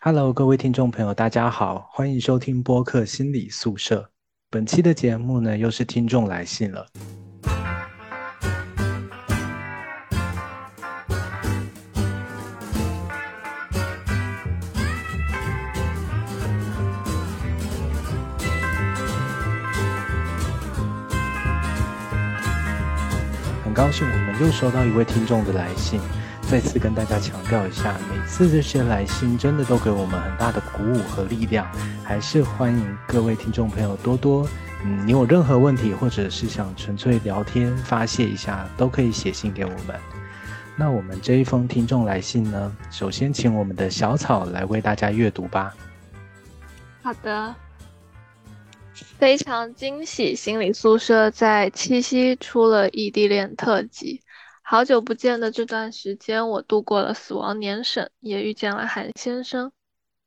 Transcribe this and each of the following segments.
Hello，各位听众朋友，大家好，欢迎收听播客心理宿舍。本期的节目呢，又是听众来信了。很高兴我们又收到一位听众的来信。再次跟大家强调一下，每次这些来信真的都给我们很大的鼓舞和力量，还是欢迎各位听众朋友多多，嗯，你有任何问题或者是想纯粹聊天发泄一下，都可以写信给我们。那我们这一封听众来信呢，首先请我们的小草来为大家阅读吧。好的，非常惊喜，心理宿舍在七夕出了异地恋特辑。好久不见的这段时间，我度过了死亡年审，也遇见了韩先生。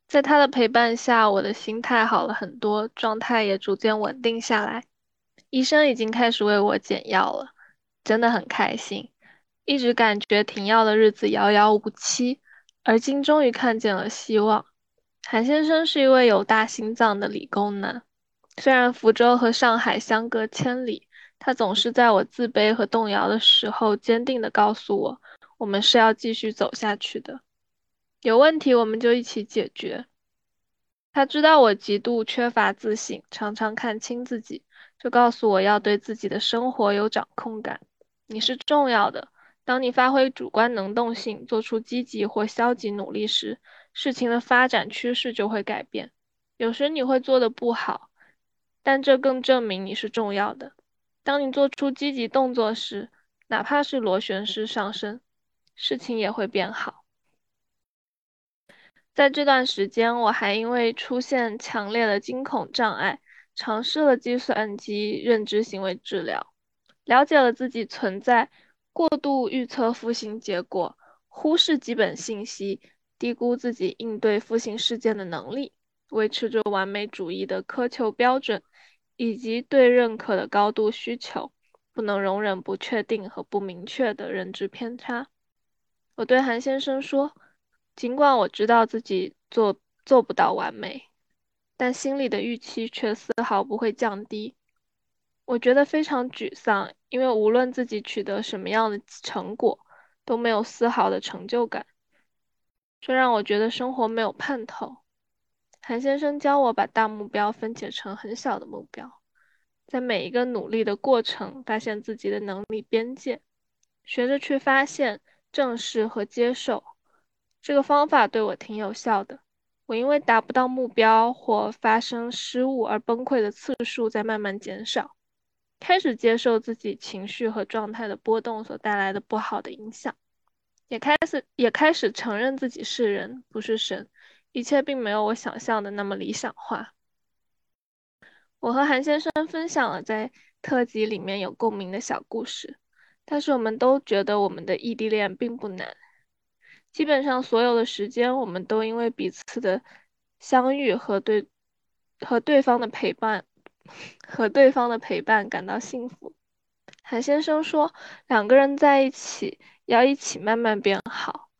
在他的陪伴下，我的心态好了很多，状态也逐渐稳定下来。医生已经开始为我减药了，真的很开心。一直感觉停药的日子遥遥无期，而今终于看见了希望。韩先生是一位有大心脏的理工男，虽然福州和上海相隔千里。他总是在我自卑和动摇的时候，坚定地告诉我，我们是要继续走下去的。有问题我们就一起解决。他知道我极度缺乏自信，常常看清自己，就告诉我要对自己的生活有掌控感。你是重要的。当你发挥主观能动性，做出积极或消极努力时，事情的发展趋势就会改变。有时你会做的不好，但这更证明你是重要的。当你做出积极动作时，哪怕是螺旋式上升，事情也会变好。在这段时间，我还因为出现强烈的惊恐障碍，尝试了计算机认知行为治疗，了解了自己存在过度预测负性结果、忽视基本信息、低估自己应对负性事件的能力、维持着完美主义的苛求标准。以及对认可的高度需求，不能容忍不确定和不明确的认知偏差。我对韩先生说：“尽管我知道自己做做不到完美，但心里的预期却丝毫不会降低。我觉得非常沮丧，因为无论自己取得什么样的成果，都没有丝毫的成就感，这让我觉得生活没有盼头。”韩先生教我把大目标分解成很小的目标，在每一个努力的过程，发现自己的能力边界，学着去发现、正视和接受。这个方法对我挺有效的。我因为达不到目标或发生失误而崩溃的次数在慢慢减少，开始接受自己情绪和状态的波动所带来的不好的影响，也开始也开始承认自己是人，不是神。一切并没有我想象的那么理想化。我和韩先生分享了在特辑里面有共鸣的小故事，但是我们都觉得我们的异地恋并不难。基本上所有的时间，我们都因为彼此的相遇和对和对方的陪伴 和对方的陪伴感到幸福。韩先生说，两个人在一起要一起慢慢变好。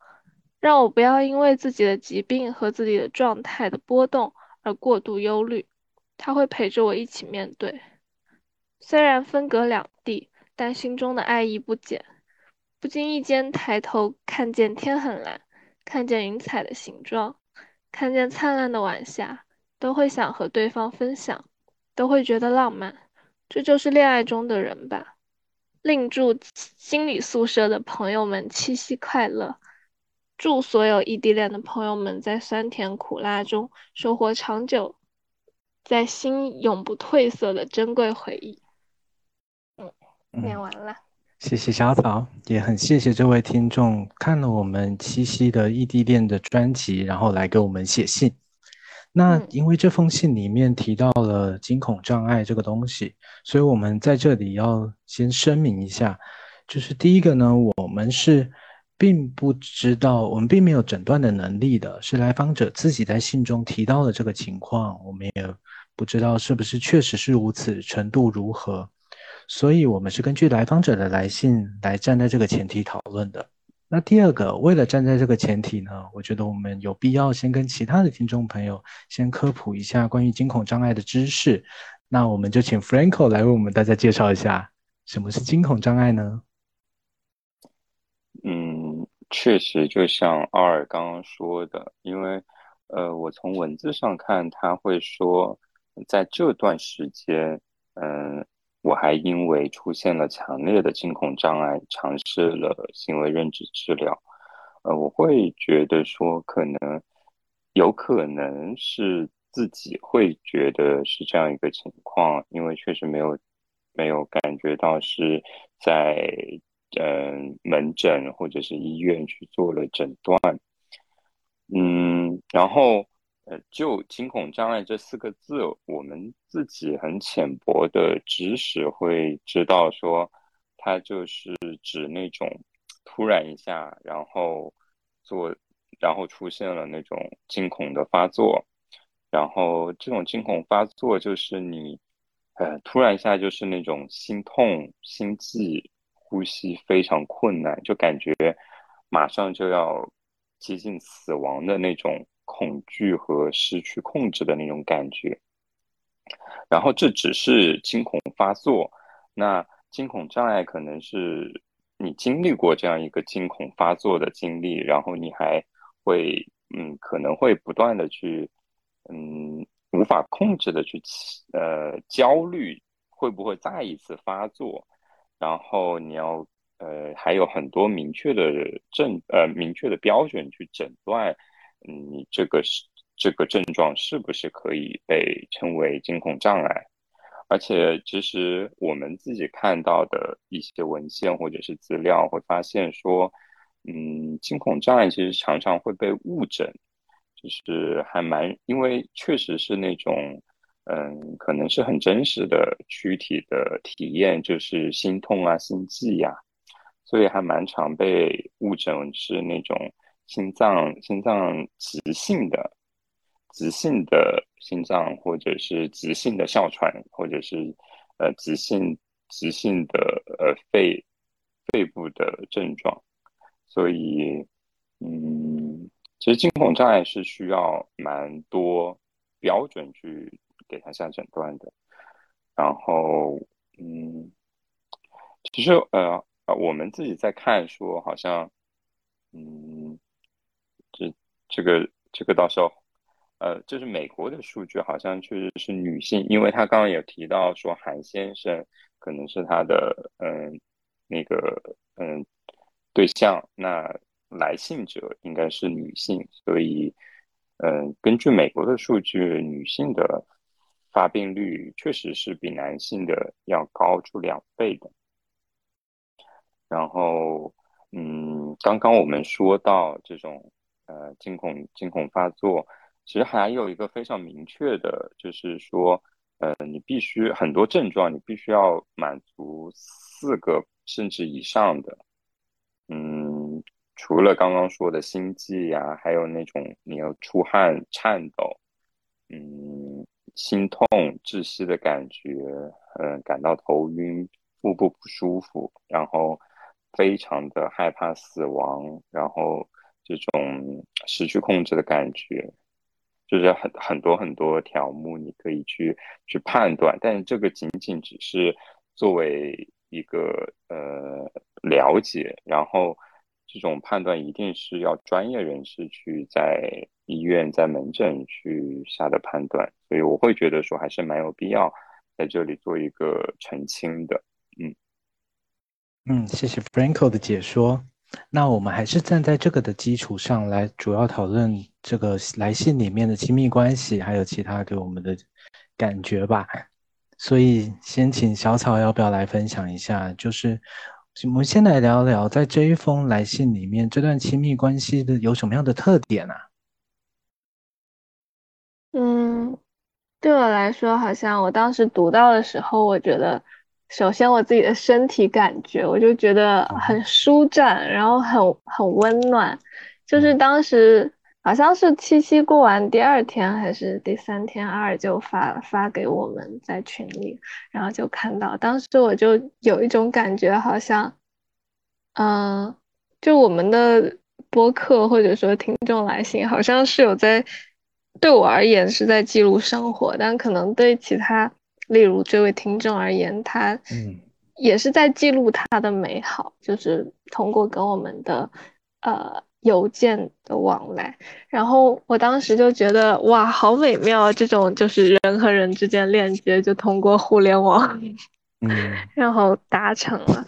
让我不要因为自己的疾病和自己的状态的波动而过度忧虑，他会陪着我一起面对。虽然分隔两地，但心中的爱意不减。不经意间抬头看见天很蓝，看见云彩的形状，看见灿烂的晚霞，都会想和对方分享，都会觉得浪漫。这就是恋爱中的人吧。另祝心理宿舍的朋友们七夕快乐。祝所有异地恋的朋友们在酸甜苦辣中收获长久、在心永不褪色的珍贵回忆。嗯，念完了。谢谢小草，也很谢谢这位听众看了我们七夕的异地恋的专辑，然后来给我们写信。那因为这封信里面提到了惊恐障碍这个东西，所以我们在这里要先声明一下，就是第一个呢，我们是。并不知道，我们并没有诊断的能力的，是来访者自己在信中提到的这个情况，我们也不知道是不是确实是如此，程度如何，所以我们是根据来访者的来信来站在这个前提讨论的。那第二个，为了站在这个前提呢，我觉得我们有必要先跟其他的听众朋友先科普一下关于惊恐障碍的知识。那我们就请 Franco 来为我们大家介绍一下什么是惊恐障碍呢？确实，就像奥尔刚刚说的，因为呃，我从文字上看，他会说在这段时间，嗯。我还因为出现了强烈的惊恐障碍，尝试了行为认知治疗。呃，我会觉得说，可能有可能是自己会觉得是这样一个情况，因为确实没有没有感觉到是在嗯门诊或者是医院去做了诊断。嗯，然后。呃，就惊恐障碍这四个字，我们自己很浅薄的知识会知道，说它就是指那种突然一下，然后做，然后出现了那种惊恐的发作，然后这种惊恐发作就是你，呃，突然一下就是那种心痛、心悸、呼吸非常困难，就感觉马上就要接近死亡的那种。恐惧和失去控制的那种感觉，然后这只是惊恐发作。那惊恐障碍可能是你经历过这样一个惊恐发作的经历，然后你还会嗯可能会不断的去嗯无法控制的去呃焦虑会不会再一次发作，然后你要呃还有很多明确的症呃明确的标准去诊断。嗯，你这个是这个症状是不是可以被称为惊恐障碍？而且，其实我们自己看到的一些文献或者是资料，会发现说，嗯，惊恐障碍其实常常会被误诊，就是还蛮，因为确实是那种，嗯，可能是很真实的躯体的体验，就是心痛啊、心悸呀，所以还蛮常被误诊是那种。心脏心脏急性的急性的心脏，或者是急性的哮喘，或者是呃急性急性的呃肺肺部的症状，所以嗯，其实惊恐障碍是需要蛮多标准去给他下诊断的。然后嗯，其实呃我们自己在看说，好像嗯。这这个这个到时候，呃，就是美国的数据好像确实是女性，因为他刚刚有提到说韩先生可能是他的嗯那个嗯对象，那来信者应该是女性，所以嗯根据美国的数据，女性的发病率确实是比男性的要高出两倍的。然后嗯，刚刚我们说到这种。呃，惊恐惊恐发作，其实还有一个非常明确的，就是说，呃，你必须很多症状，你必须要满足四个甚至以上的，嗯，除了刚刚说的心悸呀，还有那种你要出汗、颤抖，嗯，心痛、窒息的感觉，嗯，感到头晕、腹部不舒服，然后非常的害怕死亡，然后。这种失去控制的感觉，就是很很多很多条目，你可以去去判断，但是这个仅仅只是作为一个呃了解，然后这种判断一定是要专业人士去在医院在门诊去下的判断，所以我会觉得说还是蛮有必要在这里做一个澄清的，嗯嗯，谢谢 Franco 的解说。那我们还是站在这个的基础上来主要讨论这个来信里面的亲密关系，还有其他给我们的感觉吧。所以先请小草要不要来分享一下？就是我们先来聊聊，在这一封来信里面，这段亲密关系的有什么样的特点啊？嗯，对我来说，好像我当时读到的时候，我觉得。首先，我自己的身体感觉，我就觉得很舒展，然后很很温暖。就是当时好像是七夕过完第二天还是第三天，二就发发给我们在群里，然后就看到，当时我就有一种感觉，好像，嗯，就我们的播客或者说听众来信，好像是有在对我而言是在记录生活，但可能对其他，例如这位听众而言，他嗯也是在记录他的美好，就是通过跟我们的呃。邮件的往来，然后我当时就觉得哇，好美妙！这种就是人和人之间链接，就通过互联网，嗯，然后达成了，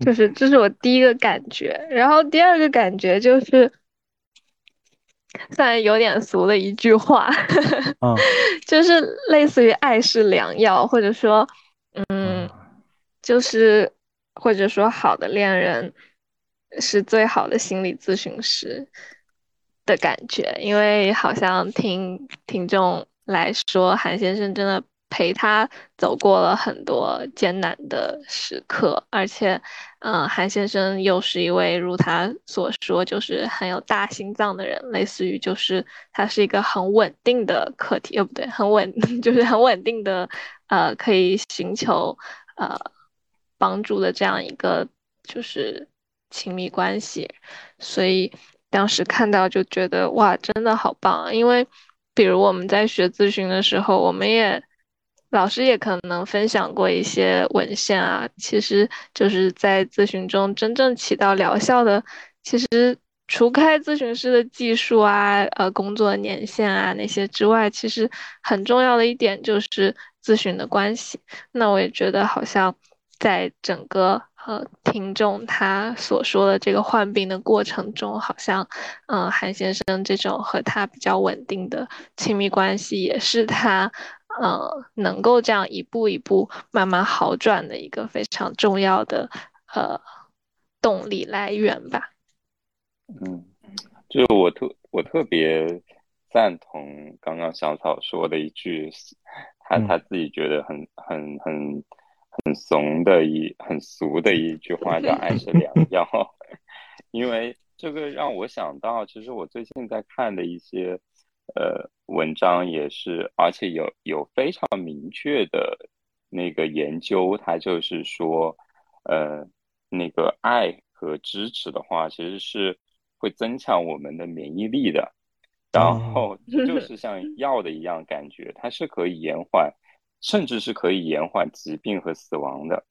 就是这是我第一个感觉。然后第二个感觉就是，虽然有点俗的一句话，嗯，就是类似于“爱是良药”，或者说，嗯，就是或者说好的恋人。是最好的心理咨询师的感觉，因为好像听听众来说，韩先生真的陪他走过了很多艰难的时刻，而且，嗯，韩先生又是一位如他所说，就是很有大心脏的人，类似于就是他是一个很稳定的课题，呃，不对，很稳，就是很稳定的，呃，可以寻求呃帮助的这样一个，就是。亲密关系，所以当时看到就觉得哇，真的好棒！因为比如我们在学咨询的时候，我们也老师也可能分享过一些文献啊，其实就是在咨询中真正起到疗效的，其实除开咨询师的技术啊、呃工作年限啊那些之外，其实很重要的一点就是咨询的关系。那我也觉得好像在整个。呃，听众他所说的这个患病的过程中，好像，嗯，韩先生这种和他比较稳定的亲密关系，也是他，呃，能够这样一步一步慢慢好转的一个非常重要的呃动力来源吧。嗯，就我特我特别赞同刚刚小草说的一句，他他自己觉得很很很。很怂的一很俗的一句话叫“爱是良药”，因为这个让我想到，其实我最近在看的一些呃文章也是，而且有有非常明确的那个研究，它就是说，呃，那个爱和支持的话，其实是会增强我们的免疫力的，然后 就是像药的一样感觉，它是可以延缓。甚至是可以延缓疾病和死亡的。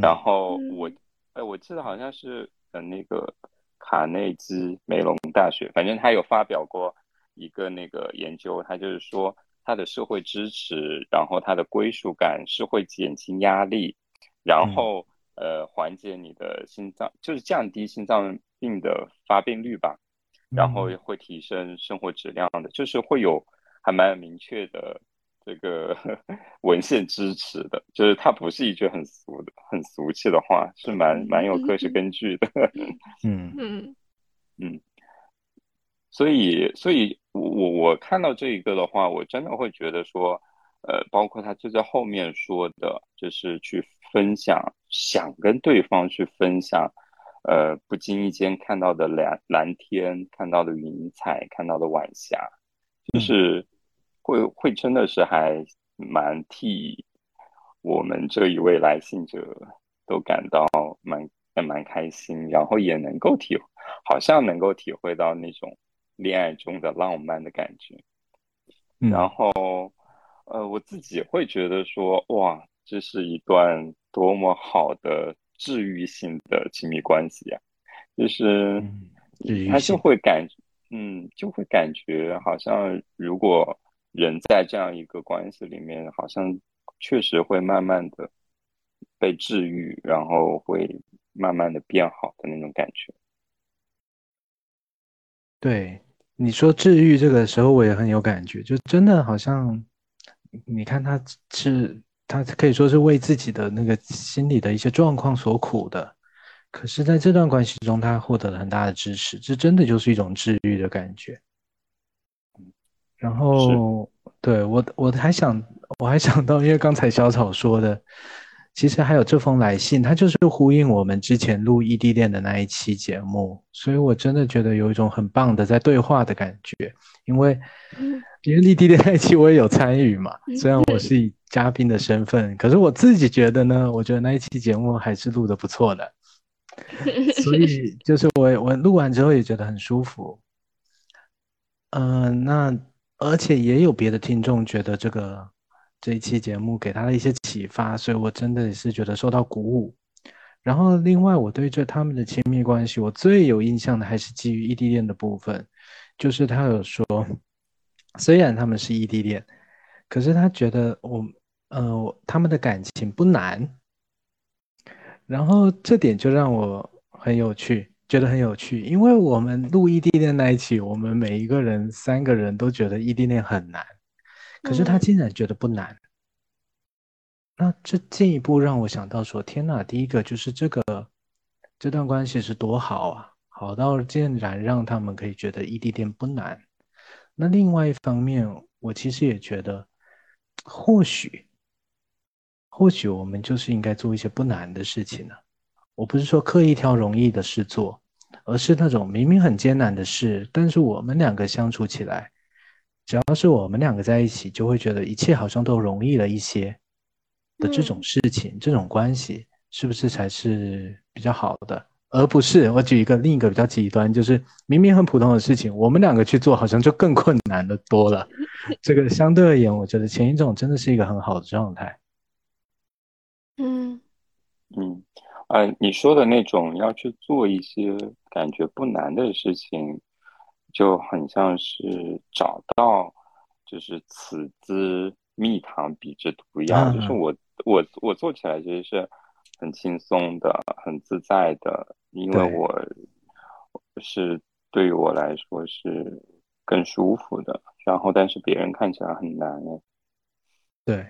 然后我，哎，我记得好像是呃那个卡内基梅隆大学，反正他有发表过一个那个研究，他就是说他的社会支持，然后他的归属感是会减轻压力，然后呃缓解你的心脏，就是降低心脏病的发病率吧，然后会提升生活质量的，就是会有还蛮明确的。这个 文献支持的，就是它不是一句很俗的、很俗气的话，是蛮蛮有科学根据的。嗯嗯嗯，所以，所以我我我看到这一个的话，我真的会觉得说，呃，包括他就在后面说的，就是去分享，想跟对方去分享，呃，不经意间看到的蓝蓝天，看到的云彩，看到的晚霞，就是。会会真的是还蛮替我们这一位来信者都感到蛮蛮开心，然后也能够体好像能够体会到那种恋爱中的浪漫的感觉。然后呃，我自己会觉得说，哇，这是一段多么好的治愈性的亲密关系呀！就是他就会感嗯，就会感觉好像如果。人在这样一个关系里面，好像确实会慢慢的被治愈，然后会慢慢的变好的那种感觉。对你说治愈这个时候，我也很有感觉，就真的好像，你看他是他可以说是为自己的那个心理的一些状况所苦的，可是在这段关系中，他获得了很大的支持，这真的就是一种治愈的感觉。然后，对我我还想我还想到，因为刚才小草说的，其实还有这封来信，它就是呼应我们之前录异地恋的那一期节目，所以我真的觉得有一种很棒的在对话的感觉。因为因为异地恋那一期我也有参与嘛，虽然我是以嘉宾的身份，可是我自己觉得呢，我觉得那一期节目还是录的不错的。所以就是我我录完之后也觉得很舒服。嗯，那而且也有别的听众觉得这个这一期节目给他的一些启发，所以我真的是觉得受到鼓舞。然后另外我对这他们的亲密关系，我最有印象的还是基于异地恋的部分，就是他有说，虽然他们是异地恋，可是他觉得我呃他们的感情不难。然后这点就让我很有趣，觉得很有趣，因为我们录异地恋那一期，我们每一个人三个人都觉得异地恋很难，可是他竟然觉得不难。那这进一步让我想到说，天哪！第一个就是这个这段关系是多好啊，好到竟然让他们可以觉得异地恋不难。那另外一方面，我其实也觉得，或许。或许我们就是应该做一些不难的事情呢。我不是说刻意挑容易的事做，而是那种明明很艰难的事，但是我们两个相处起来，只要是我们两个在一起，就会觉得一切好像都容易了一些的这种事情，这种关系是不是才是比较好的？而不是我举一个另一个比较极端，就是明明很普通的事情，我们两个去做，好像就更困难的多了。这个相对而言，我觉得前一种真的是一个很好的状态。嗯嗯，呃，你说的那种要去做一些感觉不难的事情，就很像是找到就是此之蜜糖彼之毒药，就是我我我做起来其实是很轻松的、很自在的，因为我是对于我来说是更舒服的，然后但是别人看起来很难对，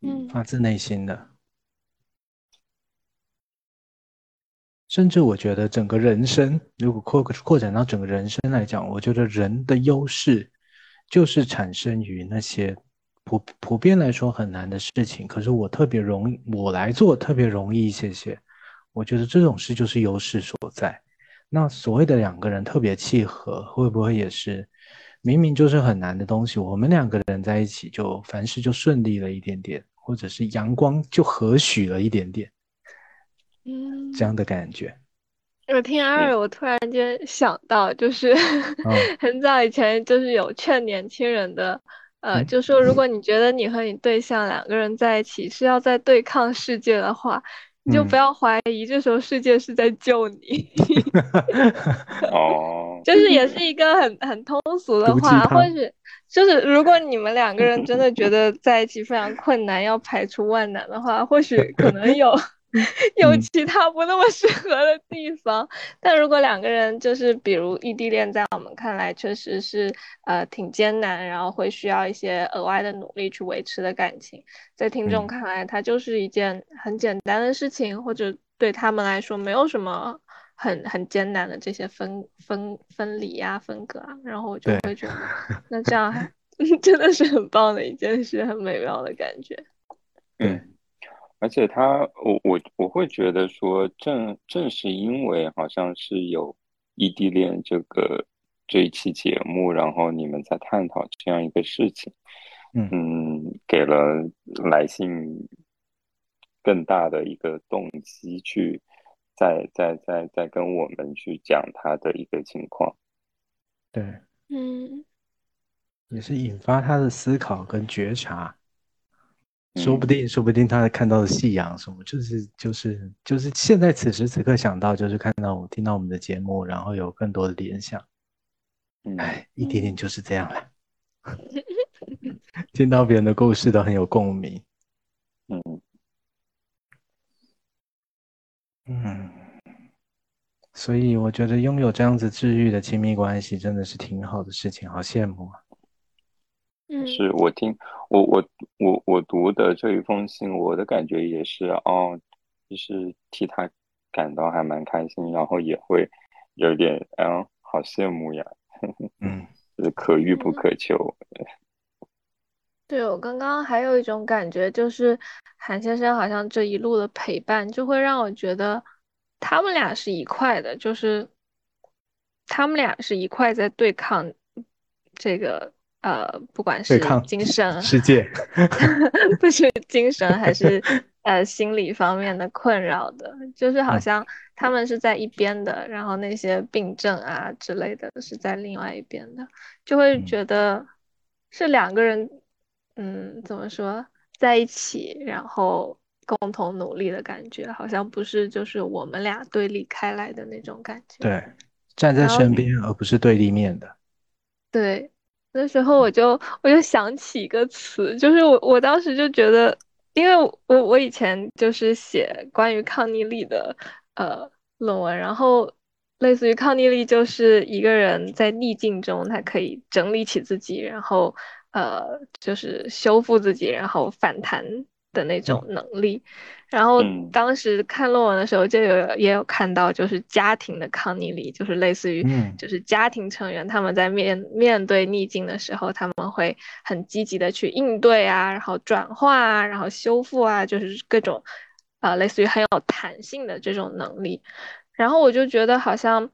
嗯，发自内心的。甚至我觉得整个人生，如果扩扩展到整个人生来讲，我觉得人的优势就是产生于那些普普遍来说很难的事情，可是我特别容易，我来做特别容易一些些。我觉得这种事就是优势所在。那所谓的两个人特别契合，会不会也是明明就是很难的东西，我们两个人在一起就凡事就顺利了一点点，或者是阳光就和煦了一点点。嗯，这样的感觉。我听阿尔，我突然间想到，就是 很早以前，就是有劝年轻人的，呃，就说如果你觉得你和你对象两个人在一起是要在对抗世界的话，你就不要怀疑，这时候世界是在救你。哦，就是也是一个很很通俗的话，或许就是如果你们两个人真的觉得在一起非常困难，要排除万难的话，或许可能有。有其他不那么适合的地方，但如果两个人就是比如异地恋，在我们看来确实是呃挺艰难，然后会需要一些额外的努力去维持的感情，在听众看来，它就是一件很简单的事情，或者对他们来说没有什么很很艰难的这些分分分离呀、分隔啊，然后我就会觉得，那这样还 真的是很棒的一件事，很美妙的感觉。嗯。而且他，我我我会觉得说，正正是因为好像是有异地恋这个这一期节目，然后你们在探讨这样一个事情，嗯，给了来信更大的一个动机，去再再再再跟我们去讲他的一个情况，对，嗯，也是引发他的思考跟觉察。说不定，说不定他看到的夕阳什么，就是就是就是现在此时此刻想到，就是看到我听到我们的节目，然后有更多的联想。哎，一点点就是这样了。听到别人的故事都很有共鸣。嗯嗯，所以我觉得拥有这样子治愈的亲密关系，真的是挺好的事情，好羡慕啊。是我听我我我我读的这一封信，我的感觉也是哦，就是替他感到还蛮开心，然后也会有点嗯，好羡慕呀，嗯，是可遇不可求。对我刚刚还有一种感觉，就是韩先生好像这一路的陪伴，就会让我觉得他们俩是一块的，就是他们俩是一块在对抗这个。呃，不管是精神世界，不是精神还是呃心理方面的困扰的，就是好像他们是在一边的，然后那些病症啊之类的是在另外一边的，就会觉得是两个人，嗯，怎么说在一起，然后共同努力的感觉，好像不是就是我们俩对立开来的那种感觉。对，站在身边而不是对立面的。对。那时候我就我就想起一个词，就是我我当时就觉得，因为我我以前就是写关于抗逆力的呃论文，然后类似于抗逆力就是一个人在逆境中，他可以整理起自己，然后呃就是修复自己，然后反弹的那种能力。然后当时看论文的时候，就有也有看到，就是家庭的抗逆力，就是类似于，就是家庭成员他们在面面对逆境的时候，他们会很积极的去应对啊，然后转化啊，然后修复啊，就是各种，啊，类似于很有弹性的这种能力。然后我就觉得好像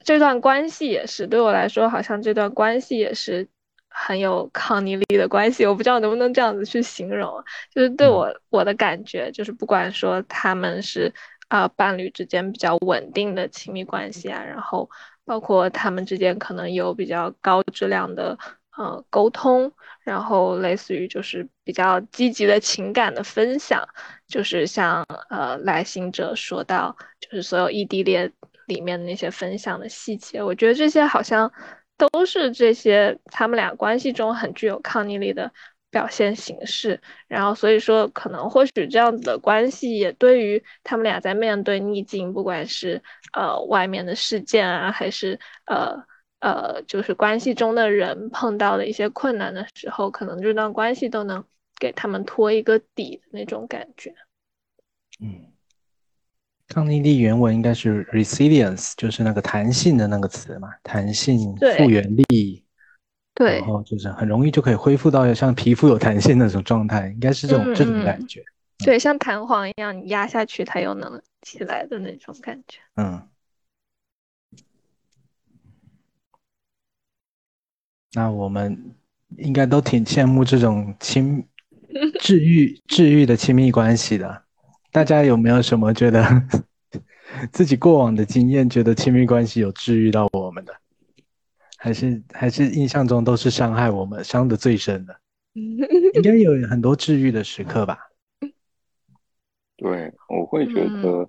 这段关系也是对我来说，好像这段关系也是。很有抗逆力的关系，我不知道能不能这样子去形容，就是对我我的感觉，就是不管说他们是啊伴侣之间比较稳定的亲密关系啊，然后包括他们之间可能有比较高质量的呃沟通，然后类似于就是比较积极的情感的分享，就是像呃来信者说到，就是所有异地恋里面的那些分享的细节，我觉得这些好像。都是这些他们俩关系中很具有抗逆力的表现形式，然后所以说可能或许这样子的关系也对于他们俩在面对逆境，不管是呃外面的事件啊，还是呃呃就是关系中的人碰到的一些困难的时候，可能这段关系都能给他们托一个底的那种感觉。嗯。抗逆力原文应该是 resilience，就是那个弹性的那个词嘛，弹性、复原力，对，然后就是很容易就可以恢复到像皮肤有弹性那种状态，应该是这种这种感觉。对，像弹簧一样，你压下去它又能起来的那种感觉。嗯，那我们应该都挺羡慕这种亲治愈治愈的亲密关系的。大家有没有什么觉得 自己过往的经验，觉得亲密关系有治愈到我们的，还是还是印象中都是伤害我们，伤的最深的？应该有很多治愈的时刻吧？对，我会觉得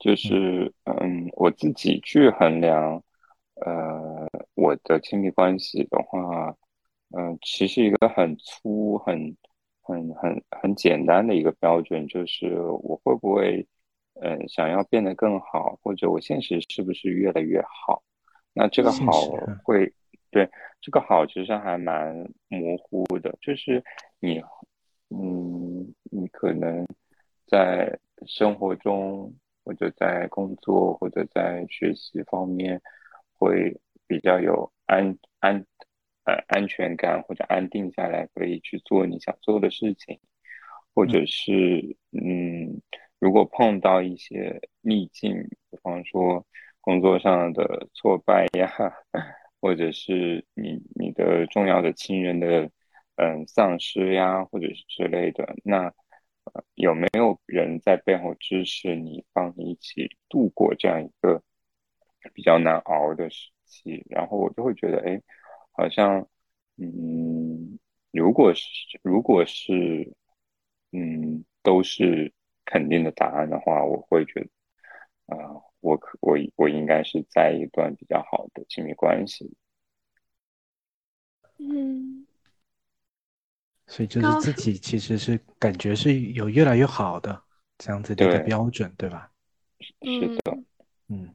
就是嗯，我自己去衡量呃我的亲密关系的话，嗯，其实一个很粗很。很很很简单的一个标准就是我会不会，嗯，想要变得更好，或者我现实是不是越来越好？那这个好会对这个好其实还蛮模糊的，就是你，嗯，你可能在生活中或者在工作或者在学习方面会比较有安安。呃，安全感或者安定下来，可以去做你想做的事情，或者是嗯，如果碰到一些逆境，比方说工作上的挫败呀，或者是你你的重要的亲人的嗯丧失呀，或者是之类的，那有没有人在背后支持你，帮你一起度过这样一个比较难熬的时期？然后我就会觉得，哎。好像，嗯，如果是如果是，嗯，都是肯定的答案的话，我会觉得，啊，我可我我应该是在一段比较好的亲密关系。嗯，所以就是自己其实是感觉是有越来越好的这样子的一个标准，对吧？是的，嗯，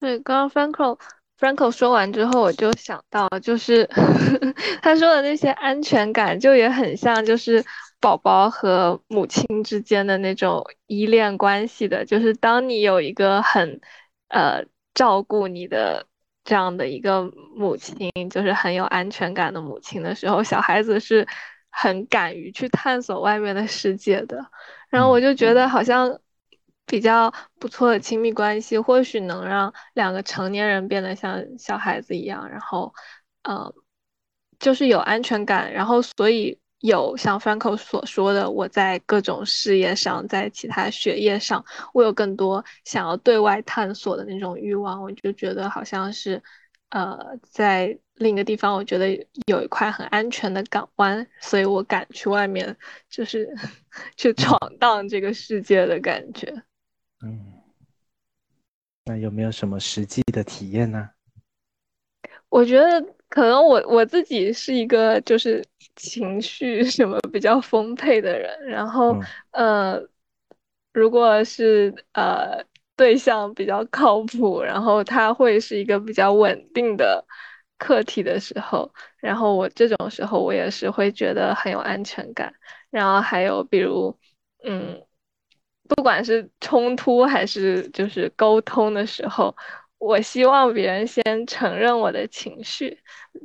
对，刚刚 Franco。Franco 说完之后，我就想到，就是 他说的那些安全感，就也很像，就是宝宝和母亲之间的那种依恋关系的。就是当你有一个很呃照顾你的这样的一个母亲，就是很有安全感的母亲的时候，小孩子是很敢于去探索外面的世界的。然后我就觉得好像。比较不错的亲密关系，或许能让两个成年人变得像小孩子一样，然后，呃，就是有安全感，然后所以有像 Franco 所说的，我在各种事业上，在其他学业上，我有更多想要对外探索的那种欲望，我就觉得好像是，呃，在另一个地方，我觉得有一块很安全的港湾，所以我敢去外面，就是 去闯荡这个世界的感觉。嗯，那有没有什么实际的体验呢？我觉得可能我我自己是一个就是情绪什么比较丰沛的人，然后呃，如果是呃对象比较靠谱，然后他会是一个比较稳定的课题的时候，然后我这种时候我也是会觉得很有安全感。然后还有比如嗯，不管是冲突还是就是沟通的时候。我希望别人先承认我的情绪，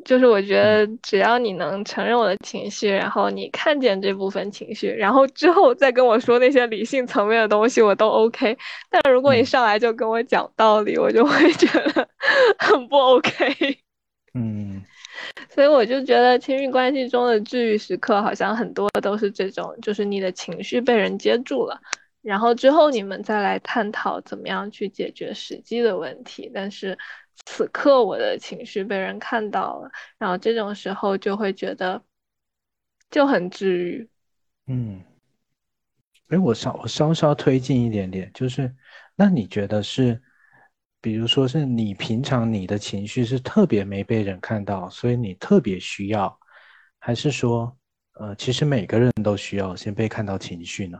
就是我觉得只要你能承认我的情绪，然后你看见这部分情绪，然后之后再跟我说那些理性层面的东西，我都 OK。但如果你上来就跟我讲道理，我就会觉得很不 OK。嗯，所以我就觉得亲密关系中的治愈时刻，好像很多都是这种，就是你的情绪被人接住了。然后之后你们再来探讨怎么样去解决实际的问题，但是此刻我的情绪被人看到了，然后这种时候就会觉得就很治愈。嗯，哎，我稍我稍稍推进一点点，就是那你觉得是，比如说是你平常你的情绪是特别没被人看到，所以你特别需要，还是说，呃，其实每个人都需要先被看到情绪呢？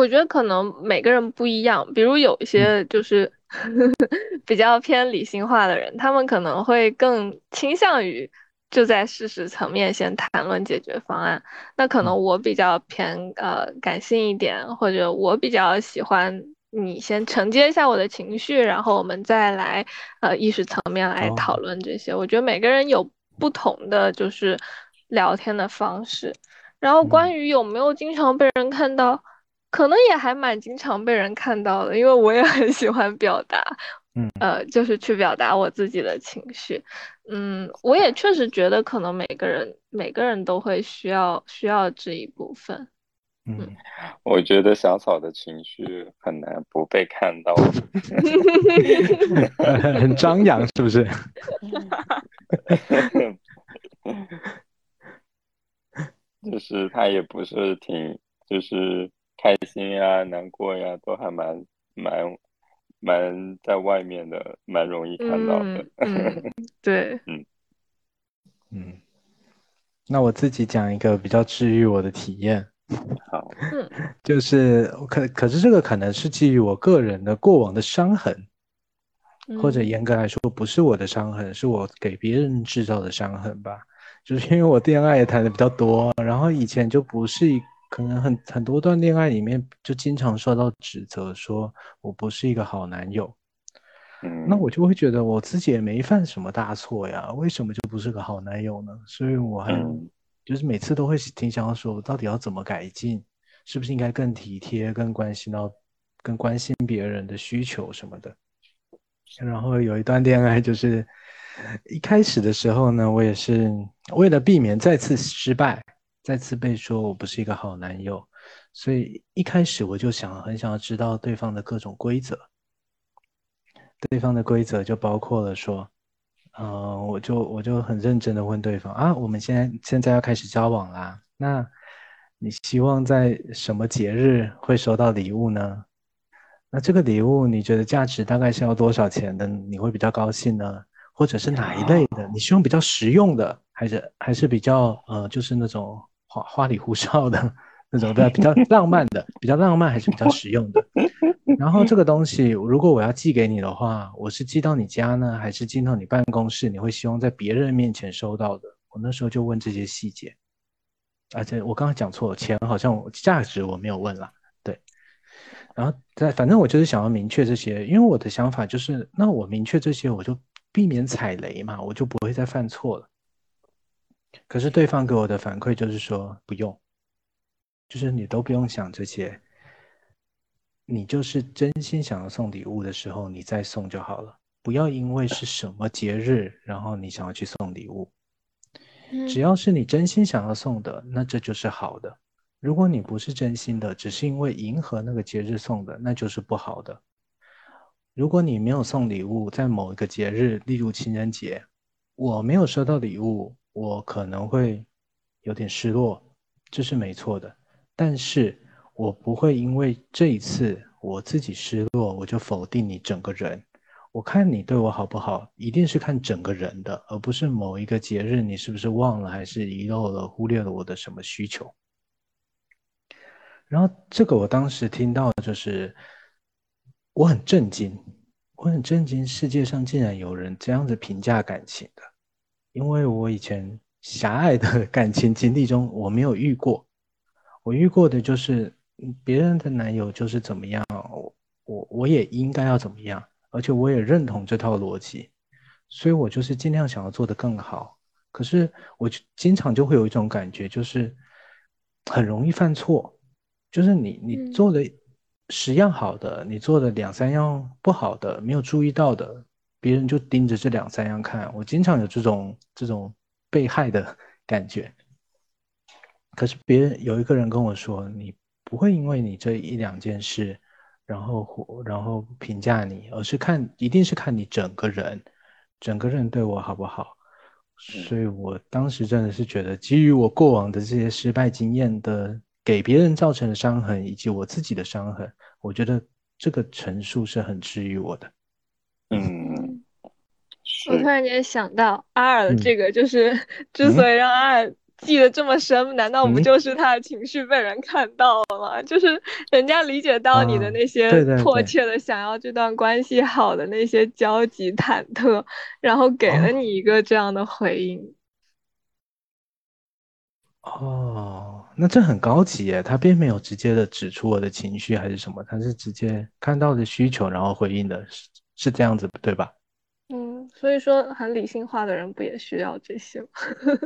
我觉得可能每个人不一样，比如有一些就是 比较偏理性化的人，他们可能会更倾向于就在事实层面先谈论解决方案。那可能我比较偏呃感性一点，或者我比较喜欢你先承接一下我的情绪，然后我们再来呃意识层面来讨论这些。我觉得每个人有不同的就是聊天的方式。然后关于有没有经常被人看到。可能也还蛮经常被人看到的，因为我也很喜欢表达，嗯，呃，就是去表达我自己的情绪，嗯，我也确实觉得可能每个人每个人都会需要需要这一部分，嗯，我觉得小草的情绪很难不被看到，很张扬是不是？就是他也不是挺就是。开心呀，难过呀，都还蛮蛮蛮在外面的，蛮容易看到的。对，嗯嗯。那我自己讲一个比较治愈我的体验。好，就是可可是这个可能是基于我个人的过往的伤痕，或者严格来说不是我的伤痕，是我给别人制造的伤痕吧。就是因为我恋爱也谈的比较多，然后以前就不是一。可能很很多段恋爱里面，就经常受到指责，说我不是一个好男友。嗯，那我就会觉得我自己也没犯什么大错呀，为什么就不是个好男友呢？所以我还就是每次都会挺想要说，我到底要怎么改进？是不是应该更体贴、更关心到、更关心别人的需求什么的？然后有一段恋爱，就是一开始的时候呢，我也是为了避免再次失败。再次被说我不是一个好男友，所以一开始我就想很想要知道对方的各种规则。对方的规则就包括了说，嗯，我就我就很认真的问对方啊，我们现在现在要开始交往啦，那你希望在什么节日会收到礼物呢？那这个礼物你觉得价值大概是要多少钱的？你会比较高兴呢？或者是哪一类的？你希望比较实用的，还是还是比较呃，就是那种。花花里胡哨的那种，比较比较浪漫的，比较浪漫还是比较实用的。然后这个东西，如果我要寄给你的话，我是寄到你家呢，还是寄到你办公室？你会希望在别人面前收到的？我那时候就问这些细节。而且我刚刚讲错了，钱好像价值我没有问了。对，然后在反正我就是想要明确这些，因为我的想法就是，那我明确这些，我就避免踩雷嘛，我就不会再犯错了。可是对方给我的反馈就是说不用，就是你都不用想这些，你就是真心想要送礼物的时候，你再送就好了。不要因为是什么节日，然后你想要去送礼物。只要是你真心想要送的，那这就是好的。如果你不是真心的，只是因为迎合那个节日送的，那就是不好的。如果你没有送礼物，在某一个节日，例如情人节，我没有收到礼物，我可能会有点失落，这是没错的。但是我不会因为这一次我自己失落，我就否定你整个人。我看你对我好不好，一定是看整个人的，而不是某一个节日你是不是忘了，还是遗漏了、忽略了我的什么需求。然后这个我当时听到就是，我很震惊，我很震惊，世界上竟然有人这样子评价感情的，因为我以前狭隘的感情经历中我没有遇过，我遇过的就是别人的男友就是怎么样，我我也应该要怎么样。而且我也认同这套逻辑，所以我就是尽量想要做得更好。可是我就经常就会有一种感觉，就是很容易犯错。就是你你做的十样好的，你做的两三样不好的，没有注意到的，别人就盯着这两三样看。我经常有这种这种被害的感觉。可是别人有一个人跟我说，你不会因为你这一两件事。然后，然后评价你，而是看，一定是看你整个人，整个人对我好不好。所以我当时真的是觉得，基于我过往的这些失败经验的给别人造成的伤痕，以及我自己的伤痕，我觉得这个陈述是很治愈我的。嗯，我突然间想到阿尔的这个，就是之所以让阿尔。记得这么深，难道不就是他的情绪被人看到了吗？就是人家理解到你的那些迫切的想要这段关系好的那些焦急忐忑，然后给了你一个这样的回应。哦，那这很高级耶！他并没有直接的指出我的情绪还是什么，他是直接看到的需求然后回应的，是是这样子对吧？嗯，所以说很理性化的人不也需要这些吗？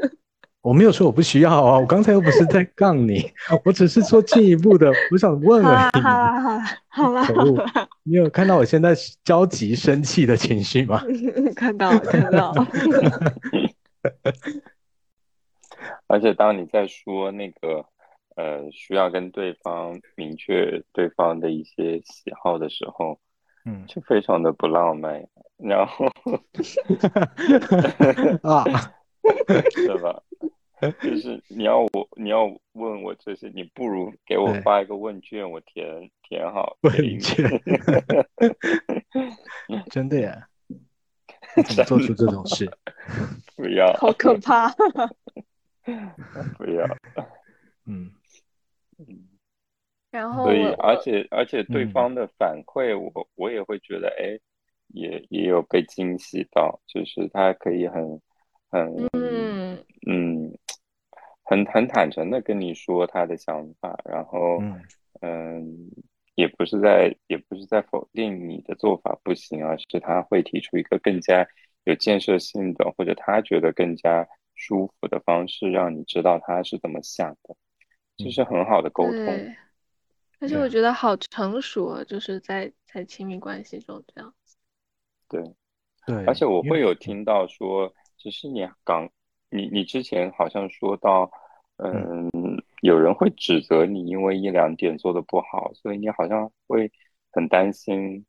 我没有说我不需要啊，我刚才又不是在杠你，我只是说进一步的，我想问而已。好了好了好了，好了！你有看到我现在焦急生气的情绪吗？看到看到。而且当你在说那个呃需要跟对方明确对方的一些喜好的时候，嗯，就非常的不浪漫，然后 啊，是吧？就是你要我，你要问我这些，你不如给我发一个问卷，我填填好。问卷，真的呀？怎么做出这种事？不要，好可怕！不要。嗯 嗯。然后，所以，而且，而且，对方的反馈，我我也会觉得，哎，也也有被惊喜到，就是他可以很很嗯嗯。很很坦诚的跟你说他的想法，然后，嗯，也不是在也不是在否定你的做法不行，而是他会提出一个更加有建设性的，或者他觉得更加舒服的方式，让你知道他是怎么想的，这是很好的沟通。而且我觉得好成熟，就是在在亲密关系中这样子。对，对，而且我会有听到说，其实你刚。你你之前好像说到，嗯，有人会指责你，因为一两点做的不好，所以你好像会很担心，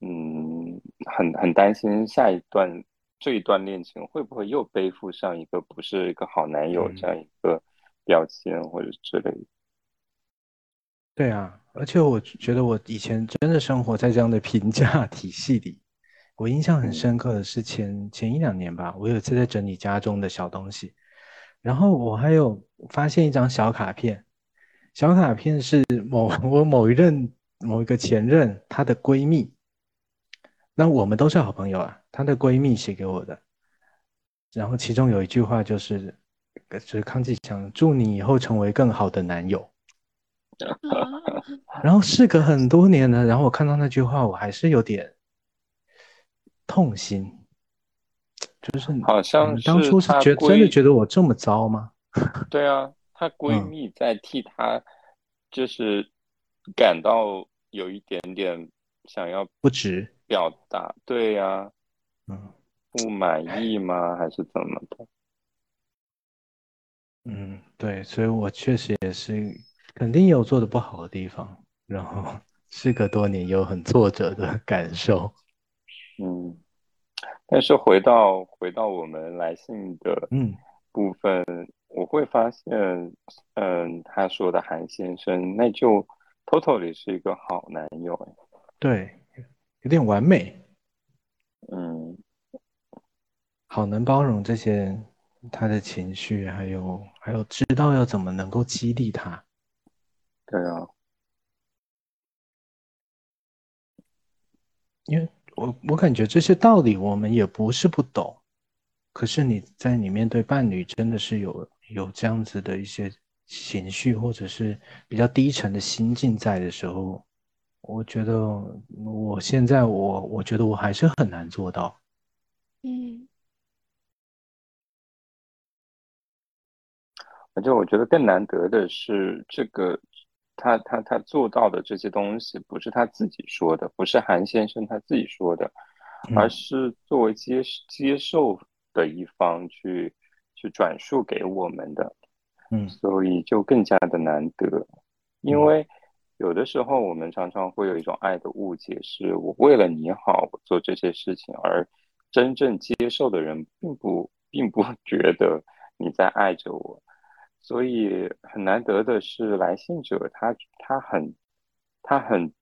嗯，很很担心下一段这一段恋情会不会又背负上一个不是一个好男友这样一个标签或者之类的。对啊，而且我觉得我以前真的生活在这样的评价 体系里。我印象很深刻的是前前一两年吧，我有一次在整理家中的小东西，然后我还有发现一张小卡片，小卡片是某 我某一任某一个前任她的闺蜜，那我们都是好朋友啊，她的闺蜜写给我的，然后其中有一句话就是，就是康继强祝你以后成为更好的男友，然后事隔很多年了，然后我看到那句话，我还是有点。痛心，就是好像当初是觉真的觉得我这么糟吗？对啊，她闺蜜在替她，就是感到有一点点想要不值表达，对呀，嗯，不满意吗？还是怎么的？嗯，对，所以我确实也是，肯定有做的不好的地方，然后 事隔多年有很挫折的感受。嗯，但是回到回到我们来信的嗯部分，我会发现，嗯，他说的韩先生，那就 totally 是一个好男友，对，有点完美，嗯，好能包容这些。他的情绪，还有还有，知道要怎么能够激励他。对啊，因为我我感觉这些道理我们也不是不懂，可是你在你面对伴侣，真的是有有这样子的一些情绪，或者是比较低沉的心境在的时候，我觉得我现在我我觉得我还是很难做到。嗯。而且我觉得更难得的是，这个他他他做到的这些东西，不是他自己说的，不是韩先生他自己说的，而是作为接接受的一方去去转述给我们的，嗯，所以就更加的难得。因为有的时候我们常常会有一种爱的误解，是我为了你好我做这些事情，而真正接受的人并不并不 觉得你在爱着我。所以很难得的是，来信者他他很他很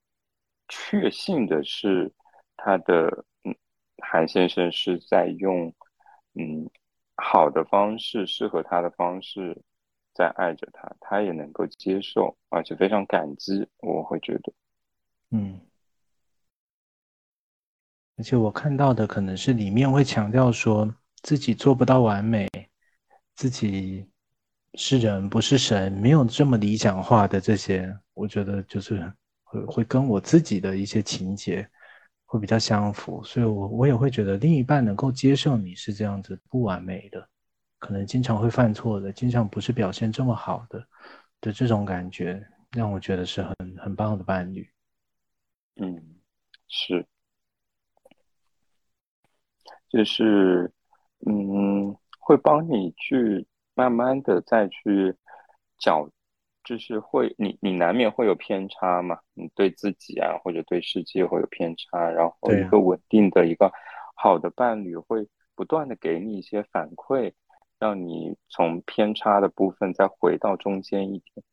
确信的是，他的嗯韩先生是在用嗯好的方式，适合他的方式在爱着他，他也能够接受，而且非常感激。我会觉得，嗯，而且我看到的可能是里面会强调说自己做不到完美，自己。是人不是神，没有这么理想化的这些，我觉得就是会会跟我自己的一些情节会比较相符，所以，我我也会觉得另一半能够接受你是这样子不完美的，可能经常会犯错的，经常不是表现这么好的的这种感觉，让我觉得是很很棒的伴侣。嗯，是，就是嗯，会帮你去。慢慢的再去找，就是会你你难免会有偏差嘛，你对自己啊或者对世界会有偏差，然后一个稳定的一个好的伴侣会不断的给你一些反馈，让你从偏差的部分再回到中间一点，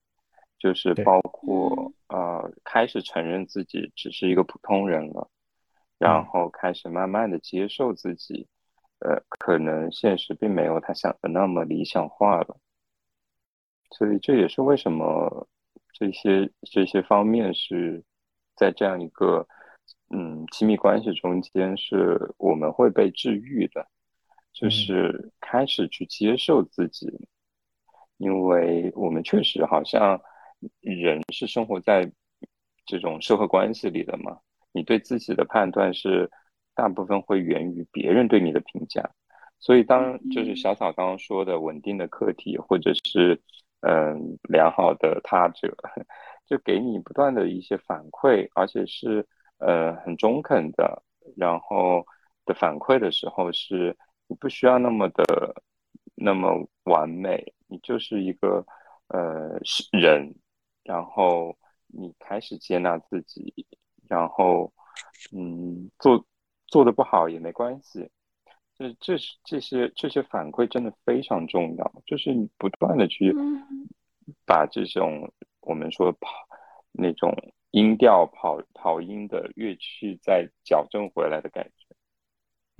就是包括呃开始承认自己只是一个普通人了，然后开始慢慢的接受自己。呃，可能现实并没有他想的那么理想化了，所以这也是为什么这些这些方面是在这样一个嗯亲密关系中间是我们会被治愈的，就是开始去接受自己，因为我们确实好像人是生活在这种社会关系里的嘛，你对自己的判断是。大部分会源于别人对你的评价，所以当就是小草刚刚说的稳定的客体，或者是嗯良好的他者，就给你不断的一些反馈，而且是呃很中肯的，然后的反馈的时候，是你不需要那么的那么完美，你就是一个呃人，然后你开始接纳自己，然后嗯做。做的不好也没关系，这这是这些这些反馈真的非常重要，就是你不断的去把这种我们说跑那种音调跑跑音的乐器再矫正回来的感觉。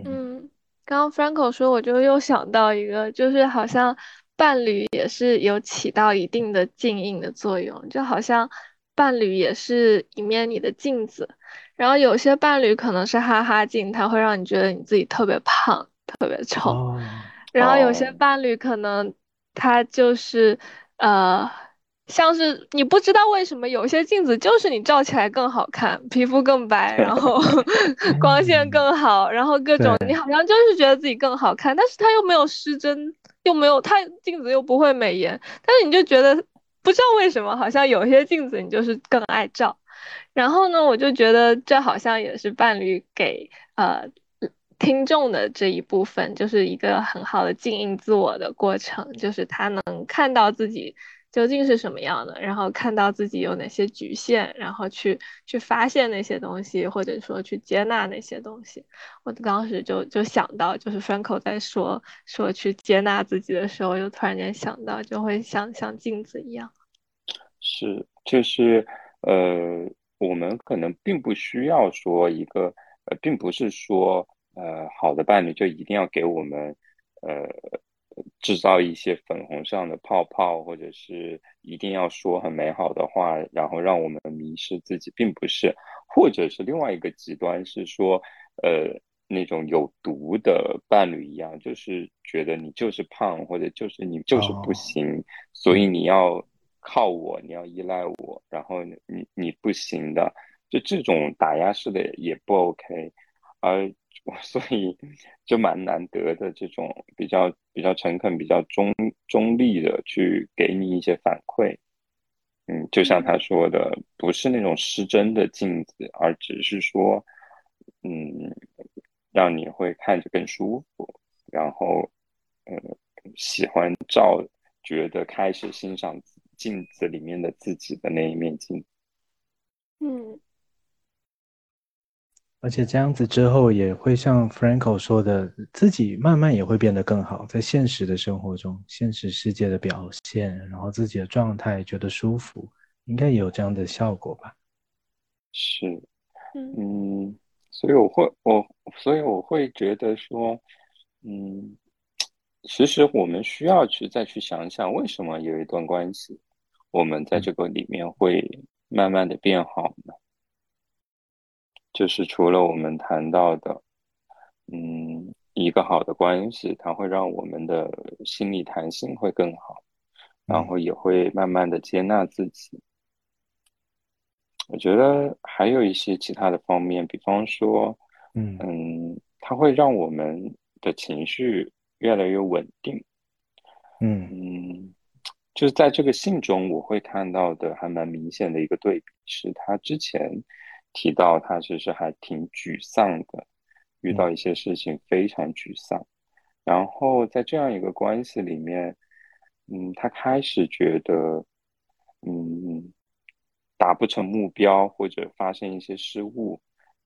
嗯，刚刚 Franco 说，我就又想到一个，就是好像伴侣也是有起到一定的静音的作用，就好像伴侣也是一面你的镜子。然后有些伴侣可能是哈哈镜，他会让你觉得你自己特别胖、特别丑。然后有些伴侣可能他就是呃，像是你不知道为什么有些镜子就是你照起来更好看，皮肤更白，然后 光线更好，然后各种你好像就是觉得自己更好看，但是它又没有失真，又没有它镜子又不会美颜，但是你就觉得不知道为什么，好像有些镜子你就是更爱照。然后呢，我就觉得这好像也是伴侣给呃听众的这一部分，就是一个很好的经营自我的过程，就是他能看到自己。究竟是什么样的？然后看到自己有哪些局限，然后去去发现那些东西，或者说去接纳那些东西。我当时就就想到，就是 Franco 在说说去接纳自己的时候，又突然间想到，就会像像镜子一样。是，就是呃，我们可能并不需要说一个呃，并不是说呃，好的伴侣就一定要给我们呃。制造一些粉红上的泡泡，或者是一定要说很美好的话，然后让我们迷失自己，并不是，或者是另外一个极端是说，呃，那种有毒的伴侣一样，就是觉得你就是胖，或者就是你就是不行，所以你要靠我，你要依赖我，然后你你不行的，就这种打压式的也不 OK，而。所以就蛮难得的，这种比较比较诚恳、比较中中立的去给你一些反馈。嗯，就像他说的，不是那种失真的镜子，而只是说，嗯，让你会看着更舒服，然后，呃，喜欢照，觉得开始欣赏镜子里面的自己的那一面镜。嗯。而且这样子之后，也会像 Franco 说的，自己慢慢也会变得更好，在现实的生活中，现实世界的表现，然后自己的状态觉得舒服，应该也有这样的效果吧？是，嗯，所以我会，我，所以我会觉得说，嗯，其实我们需要去再去想想，为什么有一段关系，我们在这个里面会慢慢的变好呢？就是除了我们谈到的，嗯，一个好的关系，它会让我们的心理弹性会更好，然后也会慢慢的接纳自己。我觉得还有一些其他的方面，比方说，嗯嗯，它会让我们的情绪越来越稳定。嗯嗯，就是在这个信中，我会看到的还蛮明显的一个对比，是他之前。提到他其实还挺沮丧的，遇到一些事情非常沮丧，然后在这样一个关系里面，嗯，他开始觉得，嗯，达不成目标或者发生一些失误，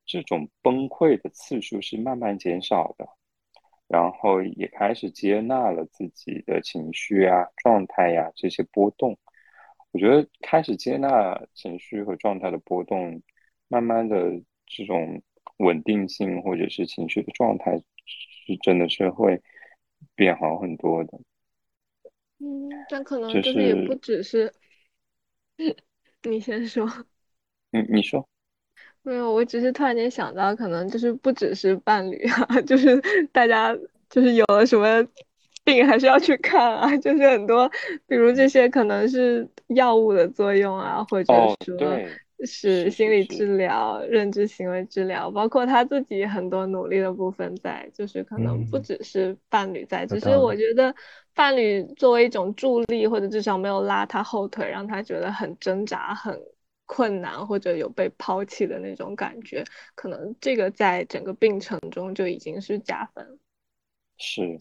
这种崩溃的次数是慢慢减少的，然后也开始接纳了自己的情绪啊、状态呀这些波动。我觉得开始接纳情绪和状态的波动。慢慢的，这种稳定性或者是情绪的状态，是真的是会变好很多的。嗯，但可能就是也不只是，你先说。嗯，你说。没有，我只是突然间想到，可能就是不只是伴侣啊，就是大家就是有了什么病还是要去看啊，就是很多，比如这些可能是药物的作用啊，或者说。是心理治疗、认知行为治疗，包括他自己很多努力的部分在，就是可能不只是伴侣在，只是我觉得伴侣作为一种助力，或者至少没有拉他后腿，让他觉得很挣扎、很困难，或者有被抛弃的那种感觉，可能这个在整个病程中就已经是加分。是，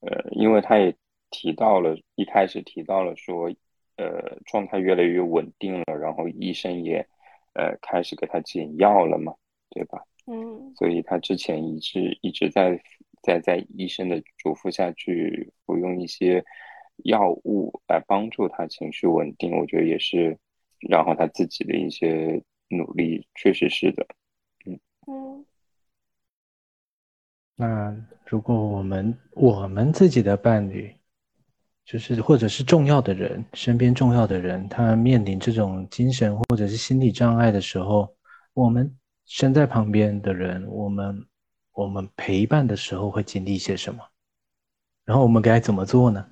呃，因为他也提到了，一开始提到了说。呃，状态越来越稳定了，然后医生也，呃，开始给他减药了嘛，对吧？嗯，所以他之前一直一直在在在医生的嘱咐下去服用一些药物来帮助他情绪稳定，我觉得也是，然后他自己的一些努力，确实是的，嗯嗯。那如果我们我们自己的伴侣。就是或者是重要的人，身边重要的人，他面临这种精神或者是心理障碍的时候，我们身在旁边的人，我们我们陪伴的时候会经历些什么？然后我们该怎么做呢？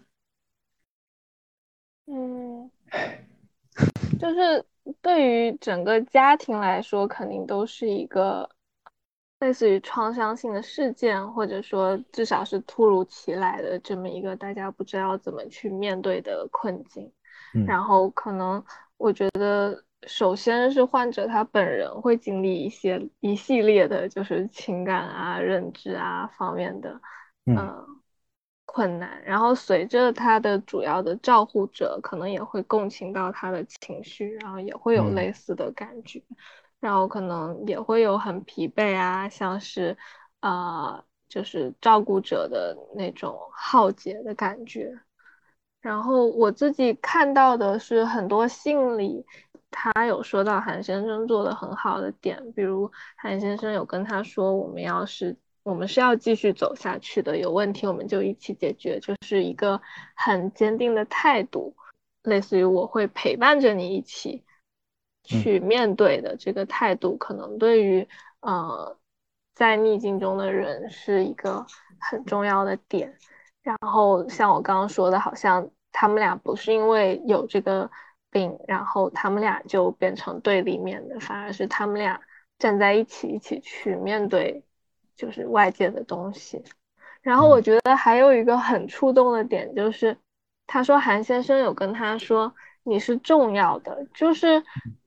嗯，就是对于整个家庭来说，肯定都是一个。类似于创伤性的事件，或者说至少是突如其来的这么一个大家不知道怎么去面对的困境。然后可能我觉得首先是患者他本人会经历一些一系列的，就是情感啊、认知啊方面的，嗯，困难。然后随着他的主要的照护者可能也会共情到他的情绪，然后也会有类似的感觉，然后可能也会有很疲惫啊，像是啊，就是照顾者的那种浩劫的感觉。然后我自己看到的是很多信里。他有说到韩先生做的很好的点，比如韩先生有跟他说，我们要是我们是要继续走下去的，有问题我们就一起解决，就是一个很坚定的态度，类似于我会陪伴着你一起去面对的这个态度，可能对于呃在逆境中的人是一个很重要的点。然后像我刚刚说的，好像他们俩不是因为有这个。病，然后他们俩就变成对立面的，反而是他们俩站在一起，一起去面对，就是外界的东西。然后我觉得还有一个很触动的点，就是他说韩先生有跟他说你是重要的，就是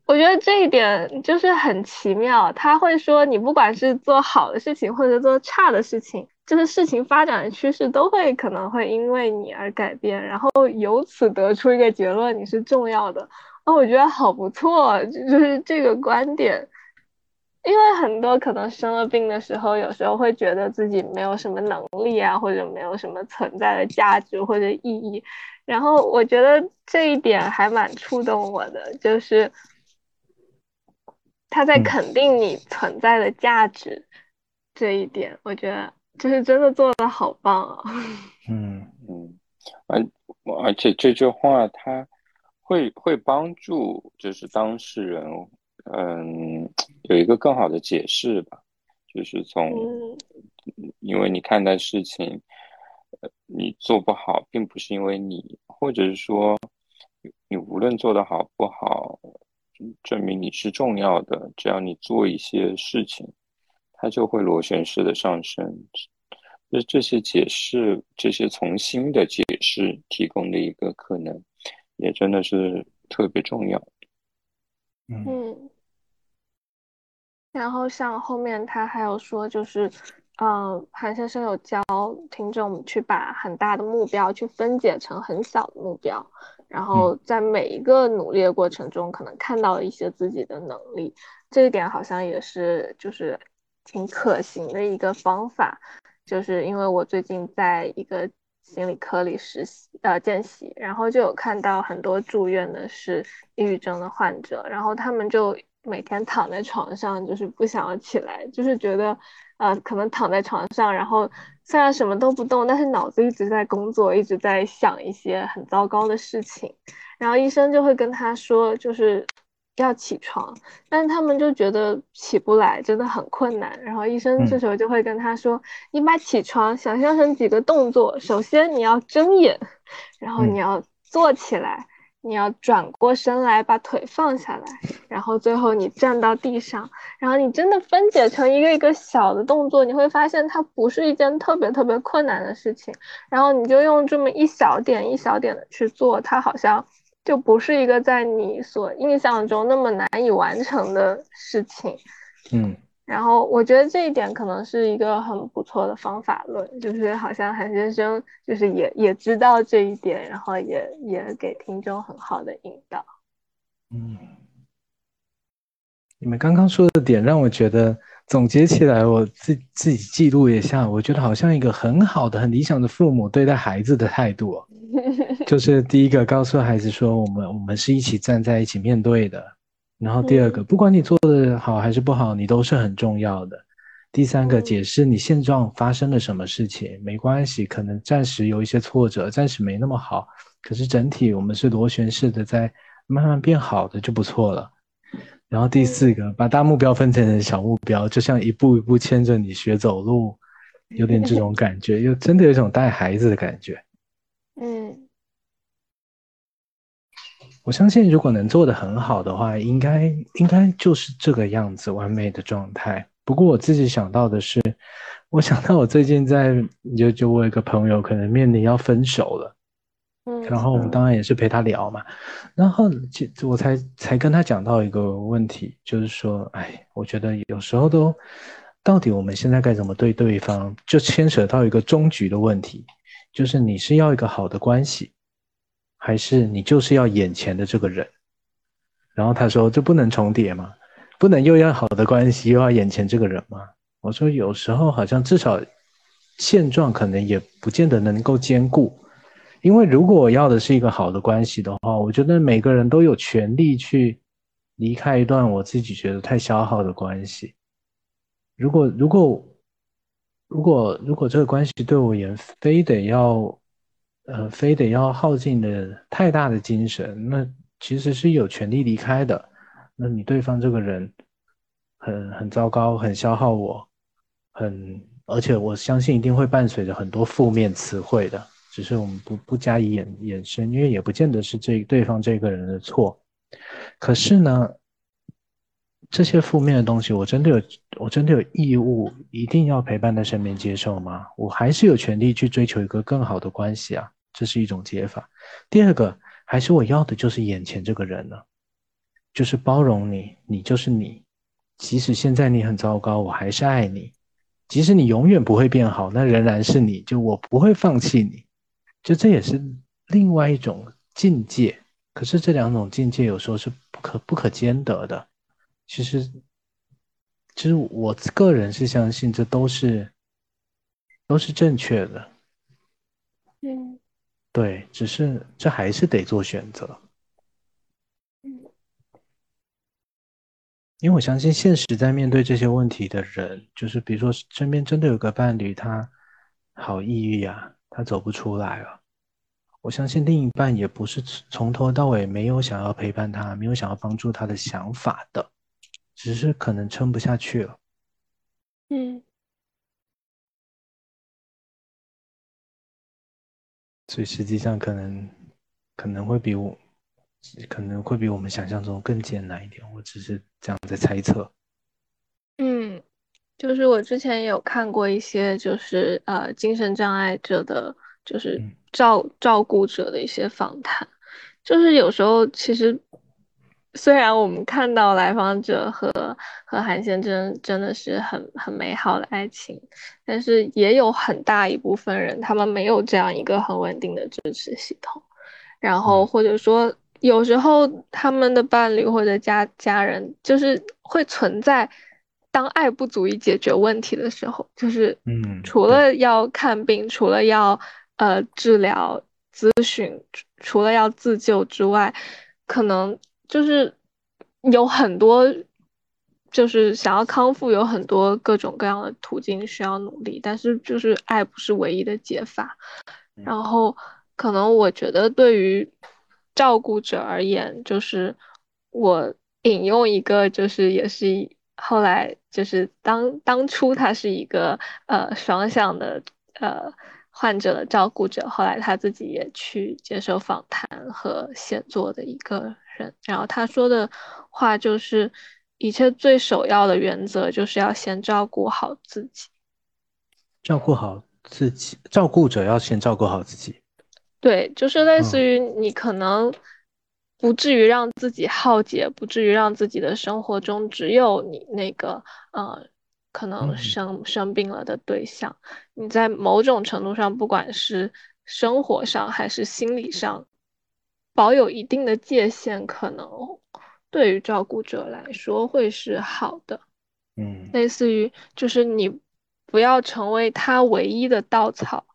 我觉得这一点就是很奇妙。他会说你不管是做好的事情，或者做差的事情。就是事情发展的趋势都会可能会因为你而改变，然后由此得出一个结论，你是重要的。哦，我觉得好不错，就是这个观点。因为很多可能生了病的时候，有时候会觉得自己没有什么能力啊，或者没有什么存在的价值或者意义。然后我觉得这一点还蛮触动我的，就是他在肯定你存在的价值这一点，我觉得。就是真的做的好棒啊！嗯嗯，而而且这句话它会会帮助，就是当事人，嗯，有一个更好的解释吧。就是从，因为你看待事情，你做不好，并不是因为你，或者是说，你无论做得好不好，证明你是重要的。只要你做一些事情。它就会螺旋式的上升，这这些解释，这些从新的解释提供的一个可能，也真的是特别重要。嗯，然后像后面他还有说，就是，嗯，韩先生有教听众去把很大的目标去分解成很小的目标，然后在每一个努力的过程中，可能看到了一些自己的能力，这一点好像也是就是。挺可行的一个方法，就是因为我最近在一个心理科里实习，呃，见习，然后就有看到很多住院的是抑郁症的患者，然后他们就每天躺在床上，就是不想要起来，就是觉得，呃，可能躺在床上，然后虽然什么都不动，但是脑子一直在工作，一直在想一些很糟糕的事情，然后医生就会跟他说，就是。要起床，但是他们就觉得起不来，真的很困难。然后医生这时候就会跟他说：“你把起床想象成几个动作，首先你要睁眼，然后你要坐起来，你要转过身来把腿放下来，然后最后你站到地上。然后你真的分解成一个一个小的动作，你会发现它不是一件特别特别困难的事情。然后你就用这么一小点一小点的去做，它好像。”就不是一个在你所印象中那么难以完成的事情，嗯，然后我觉得这一点可能是一个很不错的方法论，就是好像韩先生就是也也知道这一点，然后也也给听众很好的引导。嗯，你们刚刚说的点让我觉得总结起来，我自自己记录一下，我觉得好像一个很好的、很理想的父母对待孩子的态度。就是第一个告诉孩子说，我们我们是一起站在一起面对的。然后第二个，不管你做的好还是不好，你都是很重要的。第三个，解释你现状发生了什么事情，没关系，可能暂时有一些挫折，暂时没那么好，可是整体我们是螺旋式的在慢慢变好的就不错了。然后第四个，把大目标分成小目标，就像一步一步牵着你学走路，有点这种感觉，又真的有一种带孩子的感觉。嗯，我相信如果能做的很好的话，应该应该就是这个样子完美的状态。不过我自己想到的是，我想到我最近在就就我一个朋友可能面临要分手了，嗯，然后我们当然也是陪他聊嘛，然后就我才才跟他讲到一个问题，就是说，哎，我觉得有时候都，到底我们现在该怎么对对方，就牵扯到一个终局的问题，就是你是要一个好的关系，还是你就是要眼前的这个人？然后他说，这不能重叠吗？不能又要好的关系，又要眼前这个人吗？我说，有时候好像至少现状可能也不见得能够兼顾。因为如果我要的是一个好的关系的话，我觉得每个人都有权利去离开一段我自己觉得太消耗的关系。如果如果如果如果这个关系对我而言非得要呃非得要耗尽的太大的精神，那其实是有权利离开的。那你对方这个人很很糟糕，很消耗我，很而且我相信一定会伴随着很多负面词汇的。只是我们不不加以衍衍生，因为也不见得是这对方这个人的错。可是呢，这些负面的东西，我真的有我真的有义务一定要陪伴在身边接受吗？我还是有权利去追求一个更好的关系啊，这是一种解法。第二个，还是我要的就是眼前这个人呢，就是包容你，你就是你，即使现在你很糟糕，我还是爱你。即使你永远不会变好，那仍然是你，就我不会放弃你。就这也是另外一种境界，可是这两种境界有时候是不可不可兼得的。其实，其实我个人是相信这都是都是正确的。嗯，对，只是这还是得做选择。嗯，因为我相信现实在面对这些问题的人，就是比如说身边真的有个伴侣，他好抑郁啊。他走不出来了，我相信另一半也不是从头到尾没有想要陪伴他，没有想要帮助他的想法的，只是可能撑不下去了。嗯，所以实际上可能可能会比我可能会比我们想象中更艰难一点，我只是这样在猜测。嗯。就是我之前有看过一些，就是呃精神障碍者的，就是照照顾者的一些访谈。就是有时候其实，虽然我们看到来访者和和韩先生真的是很很美好的爱情，但是也有很大一部分人，他们没有这样一个很稳定的支持系统。然后或者说，有时候他们的伴侣或者家家人，就是会存在。当爱不足以解决问题的时候，就是嗯，除了要看病，除了要呃治疗咨询，除了要自救之外，可能就是有很多，就是想要康复，有很多各种各样的途径需要努力，但是就是爱不是唯一的解法。然后可能我觉得对于照顾者而言，就是我引用一个，就是也是。后来就是当当初他是一个呃双向的呃患者的照顾者，后来他自己也去接受访谈和写作的一个人。然后他说的话就是，一切最首要的原则就是要先照顾好自己，照顾好自己，照顾者要先照顾好自己。对，就是类似于你可能。不至于让自己耗竭，不至于让自己的生活中只有你那个呃可能生生病了的对象。你在某种程度上，不管是生活上还是心理上，保有一定的界限，可能对于照顾者来说会是好的。嗯，类似于就是你不要成为他唯一的稻草。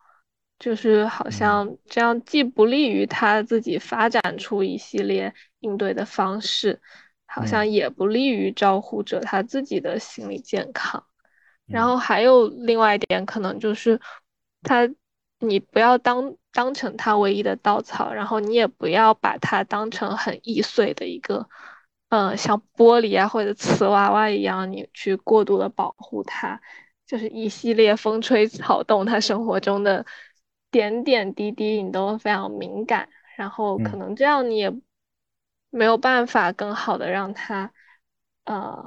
就是好像这样，既不利于他自己发展出一系列应对的方式，好像也不利于照顾者他自己的心理健康。然后还有另外一点，可能就是他，你不要当当成他唯一的稻草，然后你也不要把它当成很易碎的一个，嗯，像玻璃啊或者瓷娃娃一样，你去过度的保护它，就是一系列风吹草动他生活中的。点点滴滴你都非常敏感，然后可能这样你也没有办法更好的让它，呃，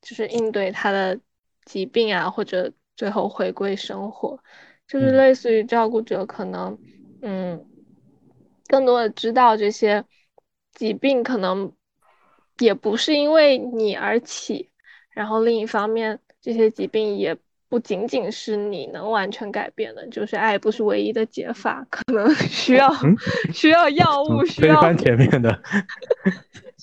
就是应对它的疾病啊，或者最后回归生活，就是类似于照顾者可能，嗯，更多的知道这些疾病可能也不是因为你而起，然后另一方面，这些疾病也。不仅仅是你能完全改变的，就是爱不是唯一的解法，可能 需要需要药物，需要前面的，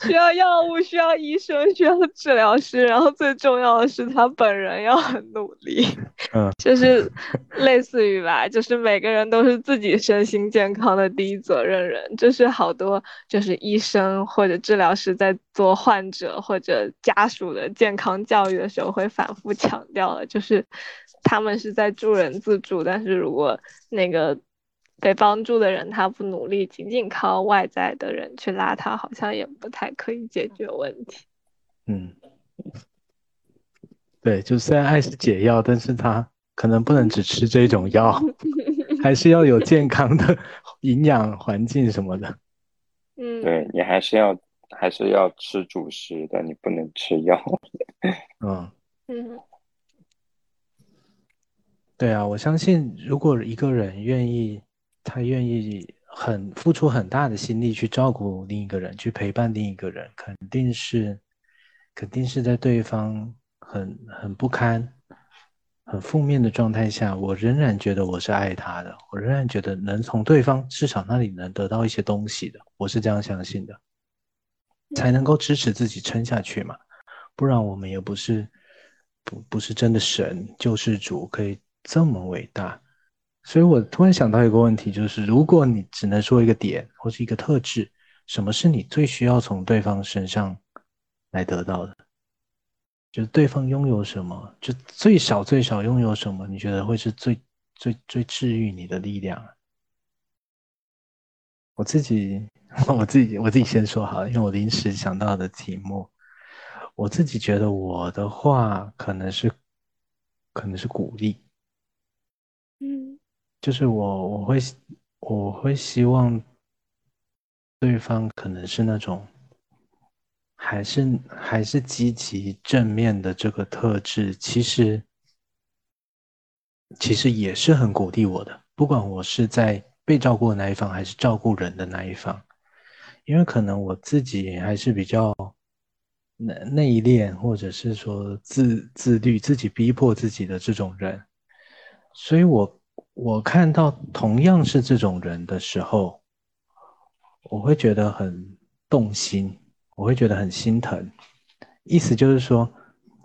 需要药物，需要医生，需要治疗师，然后最重要的是他本人要很努力，嗯，就是类似于吧，就是每个人都是自己身心健康的第一责任人，就是好多就是医生或者治疗师在做患者或者家属的健康教育的时候会反复强调的，就是。他们是在助人自助，但是如果那个被帮助的人他不努力，仅仅靠外在的人去拉他，好像也不太可以解决问题。嗯，对，就虽然爱是解药，但是他可能不能只吃这种药，还是要有健康的营养环境什么的。嗯，对你还是要还是要吃主食的，你不能吃药。嗯嗯。对啊，我相信，如果一个人愿意，他愿意很付出很大的心力去照顾另一个人，去陪伴另一个人，肯定是，肯定是在对方很很不堪、很负面的状态下，我仍然觉得我是爱他的，我仍然觉得能从对方至少那里能得到一些东西的，我是这样相信的，才能够支持自己撑下去嘛，不然我们也不是不不是真的神救世主可以。这么伟大，所以我突然想到一个问题，就是如果你只能说一个点或是一个特质，什么是你最需要从对方身上来得到的？就是对方拥有什么，就最少最少拥有什么，你觉得会是最最最治愈你的力量？我自己，我自己，我自己先说好，因为我临时想到的题目，我自己觉得我的话可能是，可能是鼓励。嗯，就是我我会我会希望对方可能是那种还是还是积极正面的这个特质，其实其实也是很鼓励我的。不管我是在被照顾的那一方，还是照顾人的那一方，因为可能我自己还是比较内内敛，或者是说自自律、自己逼迫自己的这种人。所以，我我看到同样是这种人的时候，我会觉得很动心，我会觉得很心疼。意思就是说，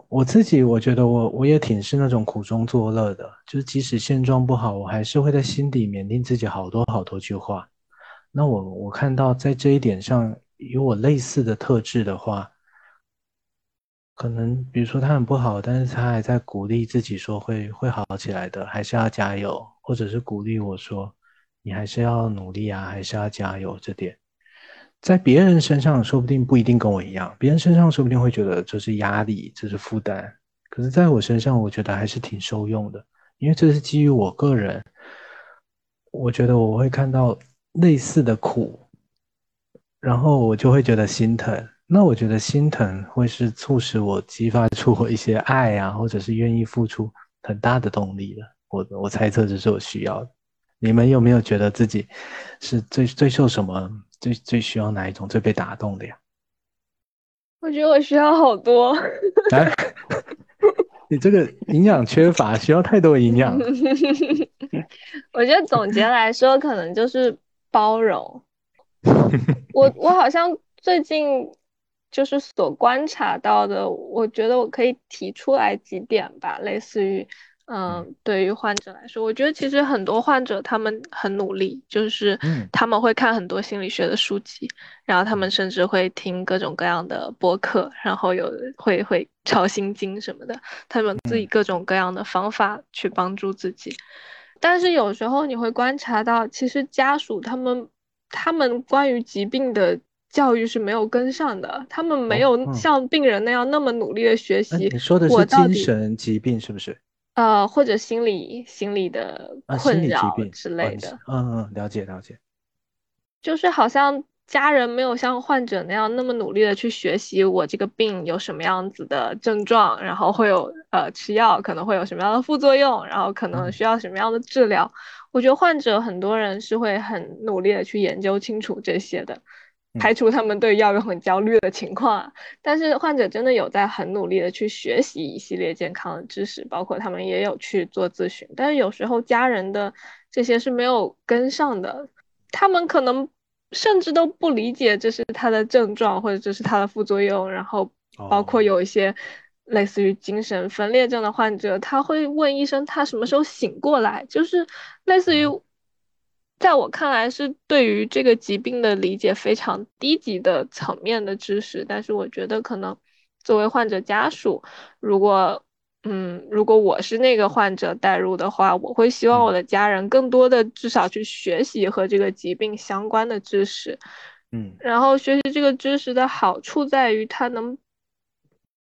我自己我觉得我我也挺是那种苦中作乐的，就是即使现状不好，我还是会在心底勉励自己好多好多句话。那我我看到在这一点上有我类似的特质的话。可能比如说他很不好，但是他还在鼓励自己说会会好起来的，还是要加油，或者是鼓励我说你还是要努力啊，还是要加油。这点在别人身上说不定不一定跟我一样，别人身上说不定会觉得这是压力，这是负担。可是在我身上，我觉得还是挺受用的，因为这是基于我个人，我觉得我会看到类似的苦，然后我就会觉得心疼。那我觉得心疼会是促使我激发出我一些爱啊，或者是愿意付出很大的动力的。我我猜测这是我需要的。你们有没有觉得自己是最最受什么最最需要哪一种最被打动的呀？我觉得我需要好多。你这个营养缺乏，需要太多营养。我觉得总结来说，可能就是包容。我我好像最近。就是所观察到的，我觉得我可以提出来几点吧，类似于，嗯，对于患者来说，我觉得其实很多患者他们很努力，就是他们会看很多心理学的书籍，然后他们甚至会听各种各样的播客，然后有会会抄心经什么的，他们自己各种各样的方法去帮助自己，但是有时候你会观察到，其实家属他们他们关于疾病的。教育是没有跟上的，他们没有像病人那样那么努力的学习。你说的是精神疾病是不是？呃，或者心理心理的困扰之类的。嗯嗯，了解了解。就是好像家人没有像患者那样那么努力的去学习，我这个病有什么样子的症状，然后会有呃吃药可能会有什么样的副作用，然后可能需要什么样的治疗。我觉得患者很多人是会很努力的去研究清楚这些的，排除他们对药物很焦虑的情况。但是患者真的有在很努力的去学习一系列健康的知识，包括他们也有去做咨询。但是有时候家人的这些是没有跟上的，他们可能甚至都不理解这是他的症状或者这是他的副作用，然后包括有一些。类似于精神分裂症的患者，他会问医生他什么时候醒过来，就是类似于，在我看来是对于这个疾病的理解非常低级的层面的知识。但是我觉得可能作为患者家属，如果嗯，如果我是那个患者带入的话，我会希望我的家人更多的至少去学习和这个疾病相关的知识，嗯，然后学习这个知识的好处在于它能。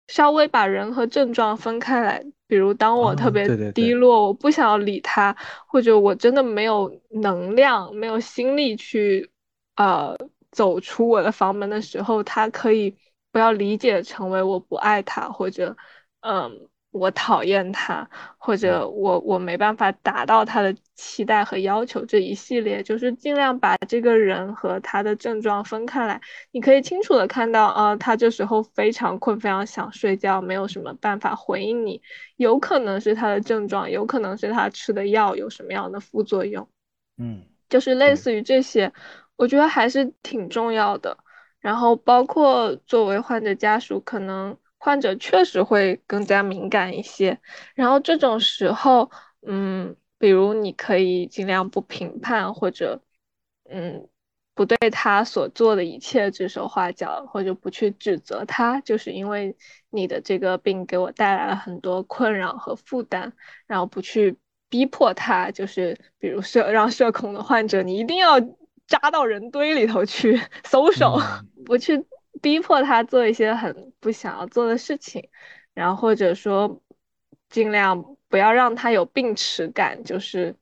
稍微把人和症状分开来，比如当我特别低落，我不想要理他，或者我真的没有能量、没有心力去，呃，走出我的房门的时候，他可以不要理解成为我不爱他，或者，嗯。我讨厌他，或者我我没办法达到他的期待和要求，这一系列就是尽量把这个人和他的症状分开来。你可以清楚的看到，啊，他这时候非常困，非常想睡觉，没有什么办法回应你，有可能是他的症状，有可能是他吃的药有什么样的副作用，嗯，就是类似于这些，我觉得还是挺重要的。然后包括作为患者家属，可能。患者确实会更加敏感一些，然后这种时候，嗯，比如你可以尽量不评判，或者，嗯，不对他所做的一切指手画脚，或者不去指责他，就是因为你的这个病给我带来了很多困扰和负担，然后不去逼迫他，就是比如社 让社恐的患者，你一定要扎到人堆里头去搜手，不去。逼迫他做一些很不想要做的事情，然后或者说尽量不要让他有病耻感，就是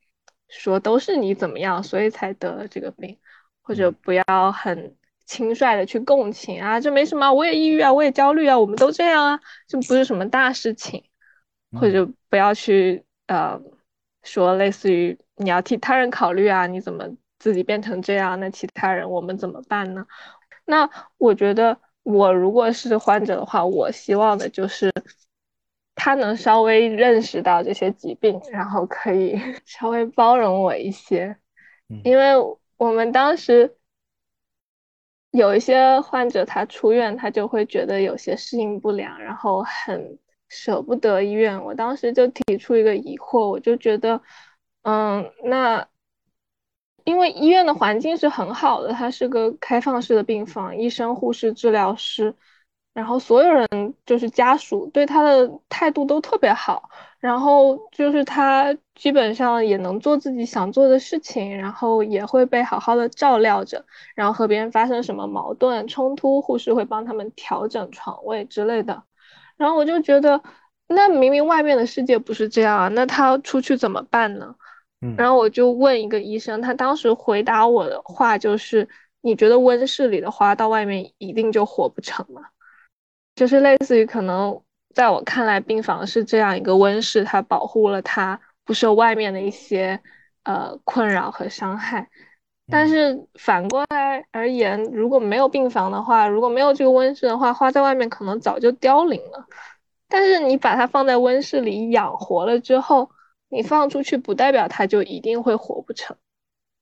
说都是你怎么样，所以才得了这个病，或者不要很轻率的去共情啊，这没什么，我也抑郁啊，我也焦虑啊，我们都这样啊，这不是什么大事情，或者不要去呃说类似于你要替他人考虑啊，你怎么自己变成这样，那其他人我们怎么办呢？那我觉得，我如果是患者的话，我希望的就是他能稍微认识到这些疾病，然后可以 稍微包容我一些。因为我们当时有一些患者，他出院，他就会觉得有些适应不良，然后很舍不得医院。我当时就提出一个疑惑，我就觉得，嗯，那。因为医院的环境是很好的，它是个开放式的病房，医生、护士、治疗师，然后所有人就是家属对他的态度都特别好，然后就是他基本上也能做自己想做的事情，然后也会被好好的照料着，然后和别人发生什么矛盾冲突，护士会帮他们调整床位之类的，然后我就觉得，那明明外面的世界不是这样啊，那他出去怎么办呢？然后我就问一个医生，他当时回答我的话就是：你觉得温室里的花到外面一定就活不成吗？就是类似于可能在我看来，病房是这样一个温室，它保护了它不受外面的一些呃困扰和伤害。但是反过来而言，如果没有病房的话，如果没有这个温室的话，花在外面可能早就凋零了。但是你把它放在温室里养活了之后。你放出去不代表他就一定会活不成，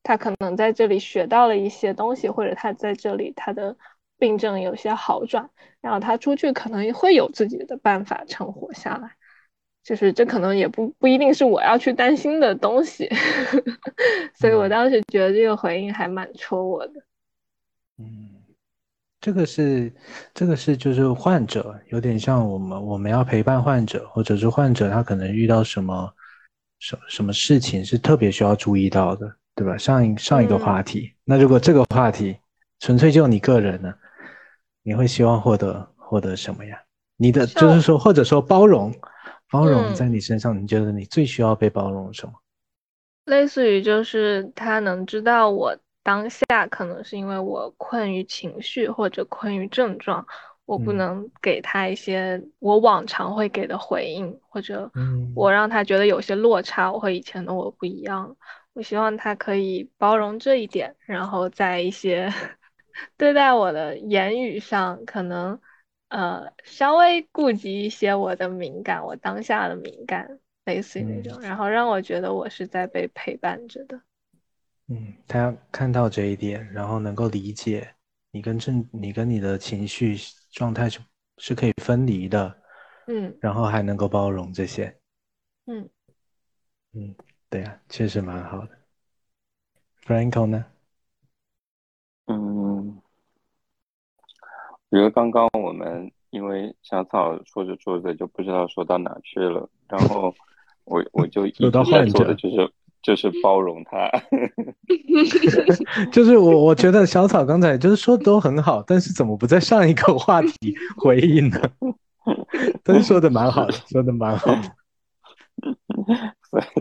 他可能在这里学到了一些东西，或者他在这里他的病症有些好转，然后他出去可能会有自己的办法成活下来，就是这可能也不不一定是我要去担心的东西，所以我当时觉得这个回应还蛮戳我的。嗯，这个是这个是就是患者有点像我们我们要陪伴患者，或者是患者他可能遇到什么。什什么事情是特别需要注意到的，对吧？上一上一个话题，那如果这个话题纯粹就你个人呢，你会希望获得获得什么呀？你的就是说，或者说包容，包容在你身上，你觉得你最需要被包容什么？类似于就是他能知道我当下可能是因为我困于情绪或者困于症状。我不能给他一些我往常会给的回应，或者我让他觉得有些落差，我和以前的我不一样。我希望他可以包容这一点，然后在一些 对待我的言语上，可能呃稍微顾及一些我的敏感，我当下的敏感，类似于那种，然后让我觉得我是在被陪伴着的。嗯，他看到这一点，然后能够理解你跟正你跟你的情绪状态是是可以分离的，嗯，然后还能够包容这些，嗯嗯。对呀，确实蛮好的。Franco 呢？嗯，我觉得刚刚我们因为小草说着说着就不知道说到哪去了，然后我我就一 直在做的就是就是包容他。就是我我觉得小草刚才就是说的都很好，但是怎么不在上一个话题 回应呢？都是说的蛮好的，说的蛮好的。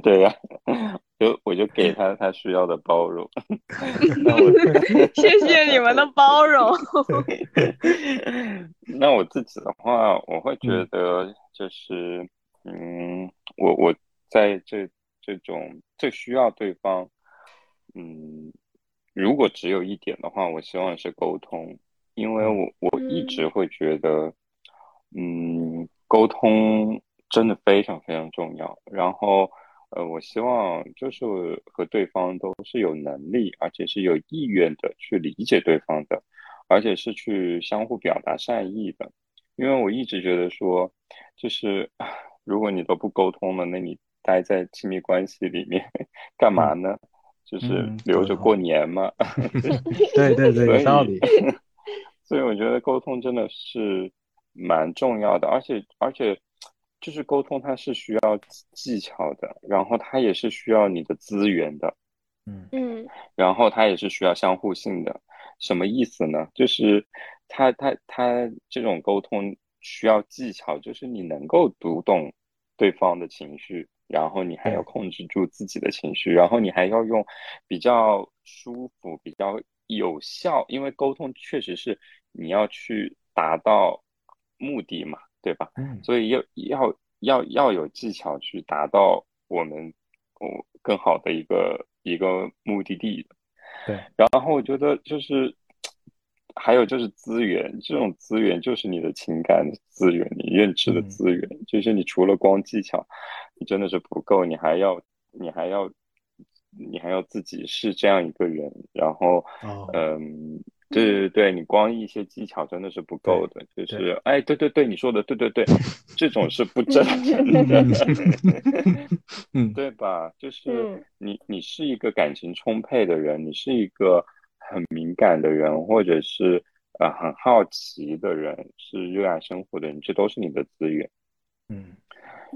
对呀，就我就给他他需要的包容。谢谢你们的包容。那我自己的话，我会觉得就是，嗯，我我在这这种最需要对方，嗯，如果只有一点的话，我希望是沟通，因为我我一直会觉得，嗯，沟通。真的非常非常重要。然后，呃，我希望就是和对方都是有能力，而且是有意愿的去理解对方的，而且是去相互表达善意的。因为我一直觉得说，就是 如果你都不沟通了，那你待在亲密关系里面 干嘛呢？就是留着过年吗？对对对，有道理。所以我觉得沟通真的是蛮重要的，而且而且。就是沟通，它是需要技巧的，然后它也是需要你的资源的，嗯嗯，然后它也是需要相互性的。什么意思呢？就是它它它这种沟通需要技巧，就是你能够读懂对方的情绪，然后你还要控制住自己的情绪，然后你还要用比较舒服、比较有效，因为沟通确实是你要去达到目的嘛。对吧？嗯，所以要要要要有技巧去达到我们我更好的一个一个目的地。对，然后我觉得就是还有就是资源，这种资源就是你的情感资源，你认知的资源，就是你除了光技巧，你真的是不够，你还要你还要你还要自己是这样一个人，然后嗯。对对对，你光一些技巧真的是不够的，就是哎，对对对，你说的对对对，这种是不真诚的，嗯，对吧？就是你你是一个感情充沛的人，你是一个很敏感的人，或者是呃很好奇的人，是热爱生活的人，这都是你的资源，嗯。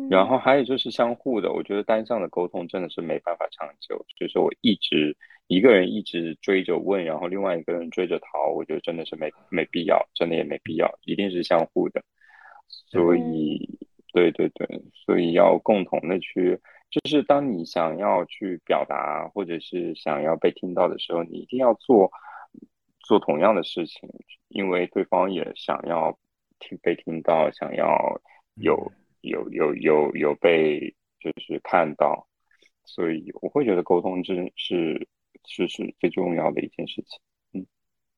然后还有就是相互的，我觉得单向的沟通真的是没办法长久。就是我一直一个人一直追着问，然后另外一个人追着逃，我觉得真的是没没必要，真的也没必要，一定是相互的。所以，对对对，所以要共同的去，就是当你想要去表达或者是想要被听到的时候，你一定要做做同样的事情，因为对方也想要听被听到，想要有。有有有有被就是看到，所以我会觉得沟通真是是是最重要的一件事情。嗯，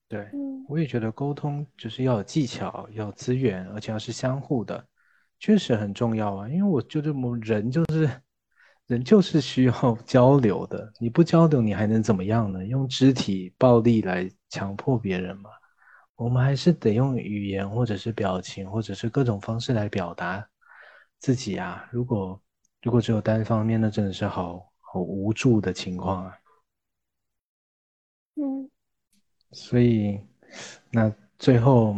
对，我也觉得沟通就是要有技巧，要有资源，而且要是相互的，确实很重要啊。因为我觉得我们人就是人就是需要交流的，你不交流你还能怎么样呢？用肢体暴力来强迫别人嘛？我们还是得用语言或者是表情或者是各种方式来表达。自己啊，如果如果只有单方面，那真的是好好无助的情况啊。嗯，所以那最后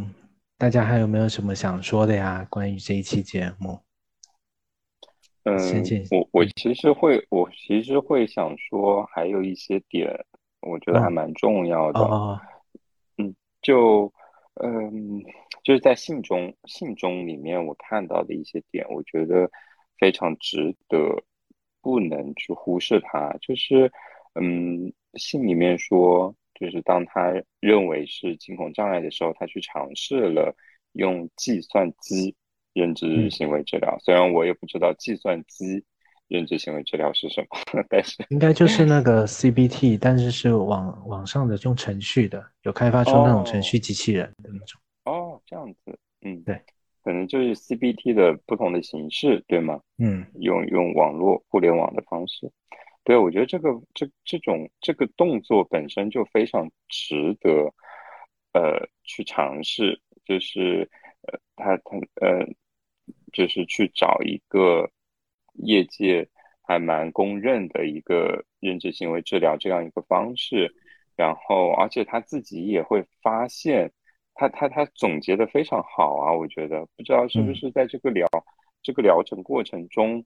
大家还有没有什么想说的呀？关于这一期节目？嗯，我我其实会，我其实会想说，还有一些点，我觉得还蛮重要的。嗯，就嗯。就是在信中，信中里面我看到的一些点，我觉得非常值得，不能去忽视它。就是，嗯，信里面说，就是当他认为是惊恐障碍的时候，他去尝试了用计算机认知行为治疗。虽然我也不知道计算机认知行为治疗是什么，但是应该就是那个 CBT，但是是网网上的用程序的，有开发出那种程序机器人的那种。哦，这样子，嗯，对，可能就是 CBT 的不同的形式，对吗？嗯，用用网络互联网的方式，对，我觉得这个这这种这个动作本身就非常值得，呃，去尝试，就是呃，他他呃，就是去找一个。业界还蛮公认的一个认知行为治疗这样一个方式，然后而且他自己也会发现，他他他总结的非常好啊，我觉得。不知道是不是在这个疗这个疗程过程中，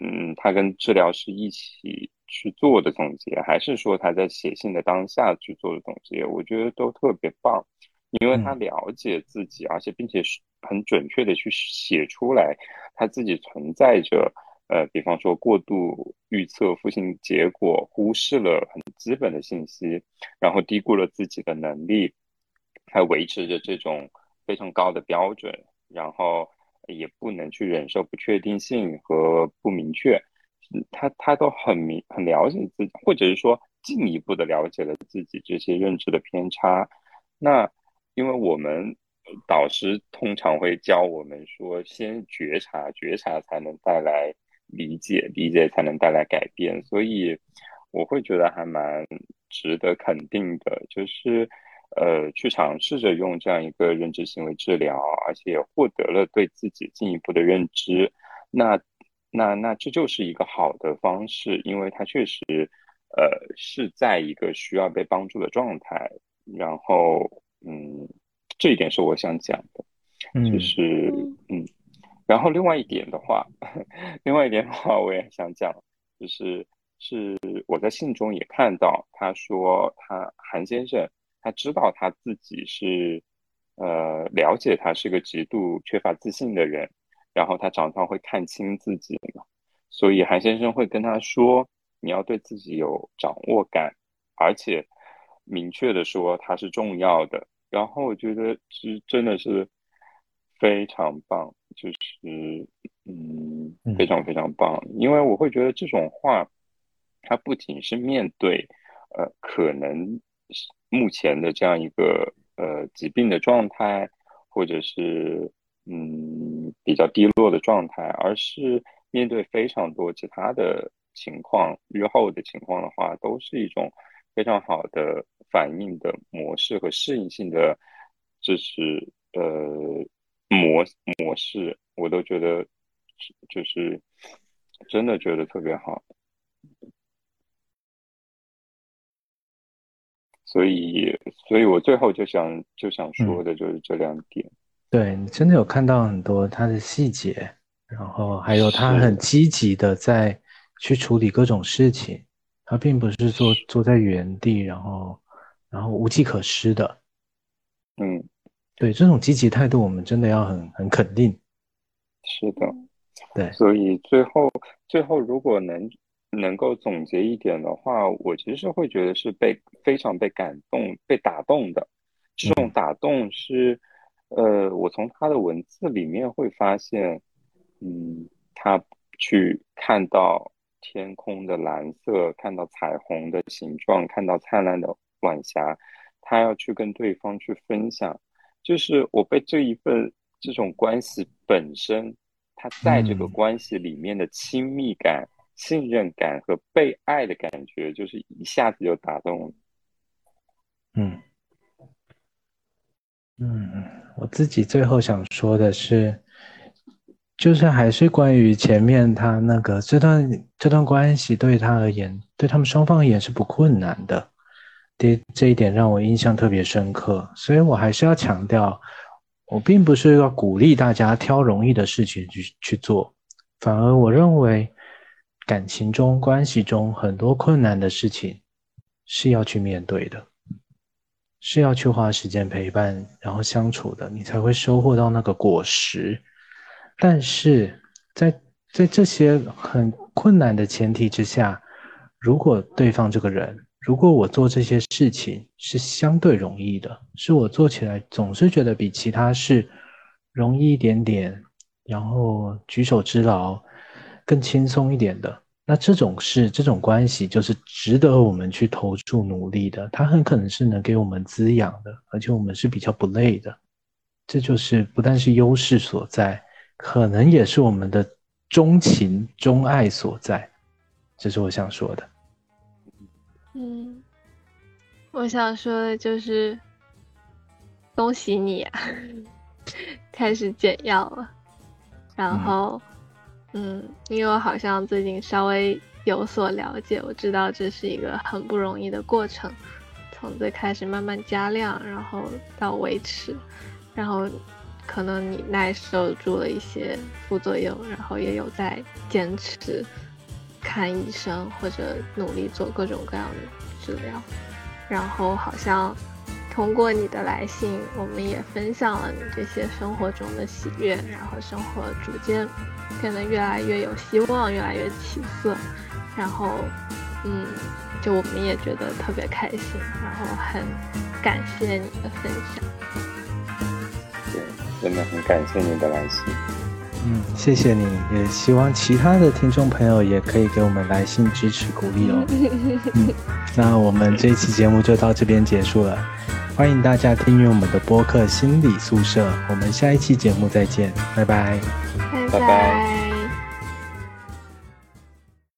嗯，他跟治疗师一起去做的总结，还是说他在写信的当下去做的总结，我觉得都特别棒，因为他了解自己，而且并且是很准确的去写出来，他自己存在着。呃，比方说过度预测复性结果，忽视了很基本的信息，然后低估了自己的能力，还维持着这种非常高的标准，然后也不能去忍受不确定性和不明确，他他都很明很了解自己，或者是说进一步的了解了自己这些认知的偏差。那因为我们导师通常会教我们说，先觉察，觉察才能带来。理解，理解才能带来改变，所以我会觉得还蛮值得肯定的，就是呃，去尝试着用这样一个认知行为治疗，而且获得了对自己进一步的认知，那那那这就是一个好的方式，因为它确实呃是在一个需要被帮助的状态，然后嗯，这一点是我想讲的，就是嗯。然后另外一点的话，另外一点的话，我也想讲，就是是我在信中也看到，他说他韩先生他知道他自己是，呃，了解他是个极度缺乏自信的人，然后他常常会看清自己嘛，所以韩先生会跟他说，你要对自己有掌握感，而且明确的说他是重要的。然后我觉得是真的是非常棒。就是嗯，非常非常棒，因为我会觉得这种话，它不仅是面对呃可能目前的这样一个呃疾病的状态，或者是嗯比较低落的状态，而是面对非常多其他的情况，日后的情况的话，都是一种非常好的反应的模式和适应性的，就是呃。模模式，我都觉得就是真的觉得特别好，所以，所以我最后就想就想说的就是这两点。对你真的有看到很多他的细节，然后还有他很积极的在去处理各种事情，他并不是坐坐在原地，然后然后无计可施的。嗯。对这种积极态度，我们真的要很很肯定。是的，对。所以最后最后，如果能能够总结一点的话，我其实会觉得是被非常被感动、被打动的。这种打动是，呃，我从他的文字里面会发现，嗯，他去看到天空的蓝色，看到彩虹的形状，看到灿烂的晚霞，他要去跟对方去分享。就是我被这一份这种关系本身，他在这个关系里面的亲密感、信任感和被爱的感觉，就是一下子就打动了。嗯嗯，我自己最后想说的是，就是还是关于前面他那个这段这段关系对他而言，对他们双方而言是不困难的。这这一点让我印象特别深刻，所以我还是要强调，我并不是要鼓励大家挑容易的事情去去做，反而我认为，感情中、关系中很多困难的事情是要去面对的，是要去花时间陪伴，然后相处的，你才会收获到那个果实。但是在在这些很困难的前提之下，如果对方这个人，如果我做这些事情是相对容易的，是我做起来总是觉得比其他事容易一点点，然后举手之劳，更轻松一点的。那这种事、这种关系，就是值得我们去投注努力的。它很可能是能给我们滋养的，而且我们是比较不累的。这就是不但是优势所在，可能也是我们的钟情、钟爱所在。这是我想说的。嗯，我想说的就是，恭喜你啊，开始减药了。然后，嗯，因为我好像最近稍微有所了解，我知道这是一个很不容易的过程，从最开始慢慢加量，然后到维持。然后，可能你耐受住了一些副作用，然后也有在坚持看医生或者努力做各种各样的治疗。然后好像通过你的来信，我们也分享了你这些生活中的喜悦，然后生活逐渐变得越来越有希望，越来越起色。然后，嗯，就我们也觉得特别开心，然后很感谢你的分享。真的很感谢你的来信，嗯，谢谢你，也希望其他的听众朋友也可以给我们来信支持鼓励哦。嗯，那我们这一期节目就到这边结束了，欢迎大家订阅我们的播客心理宿舍，我们下一期节目再见，拜拜，拜拜。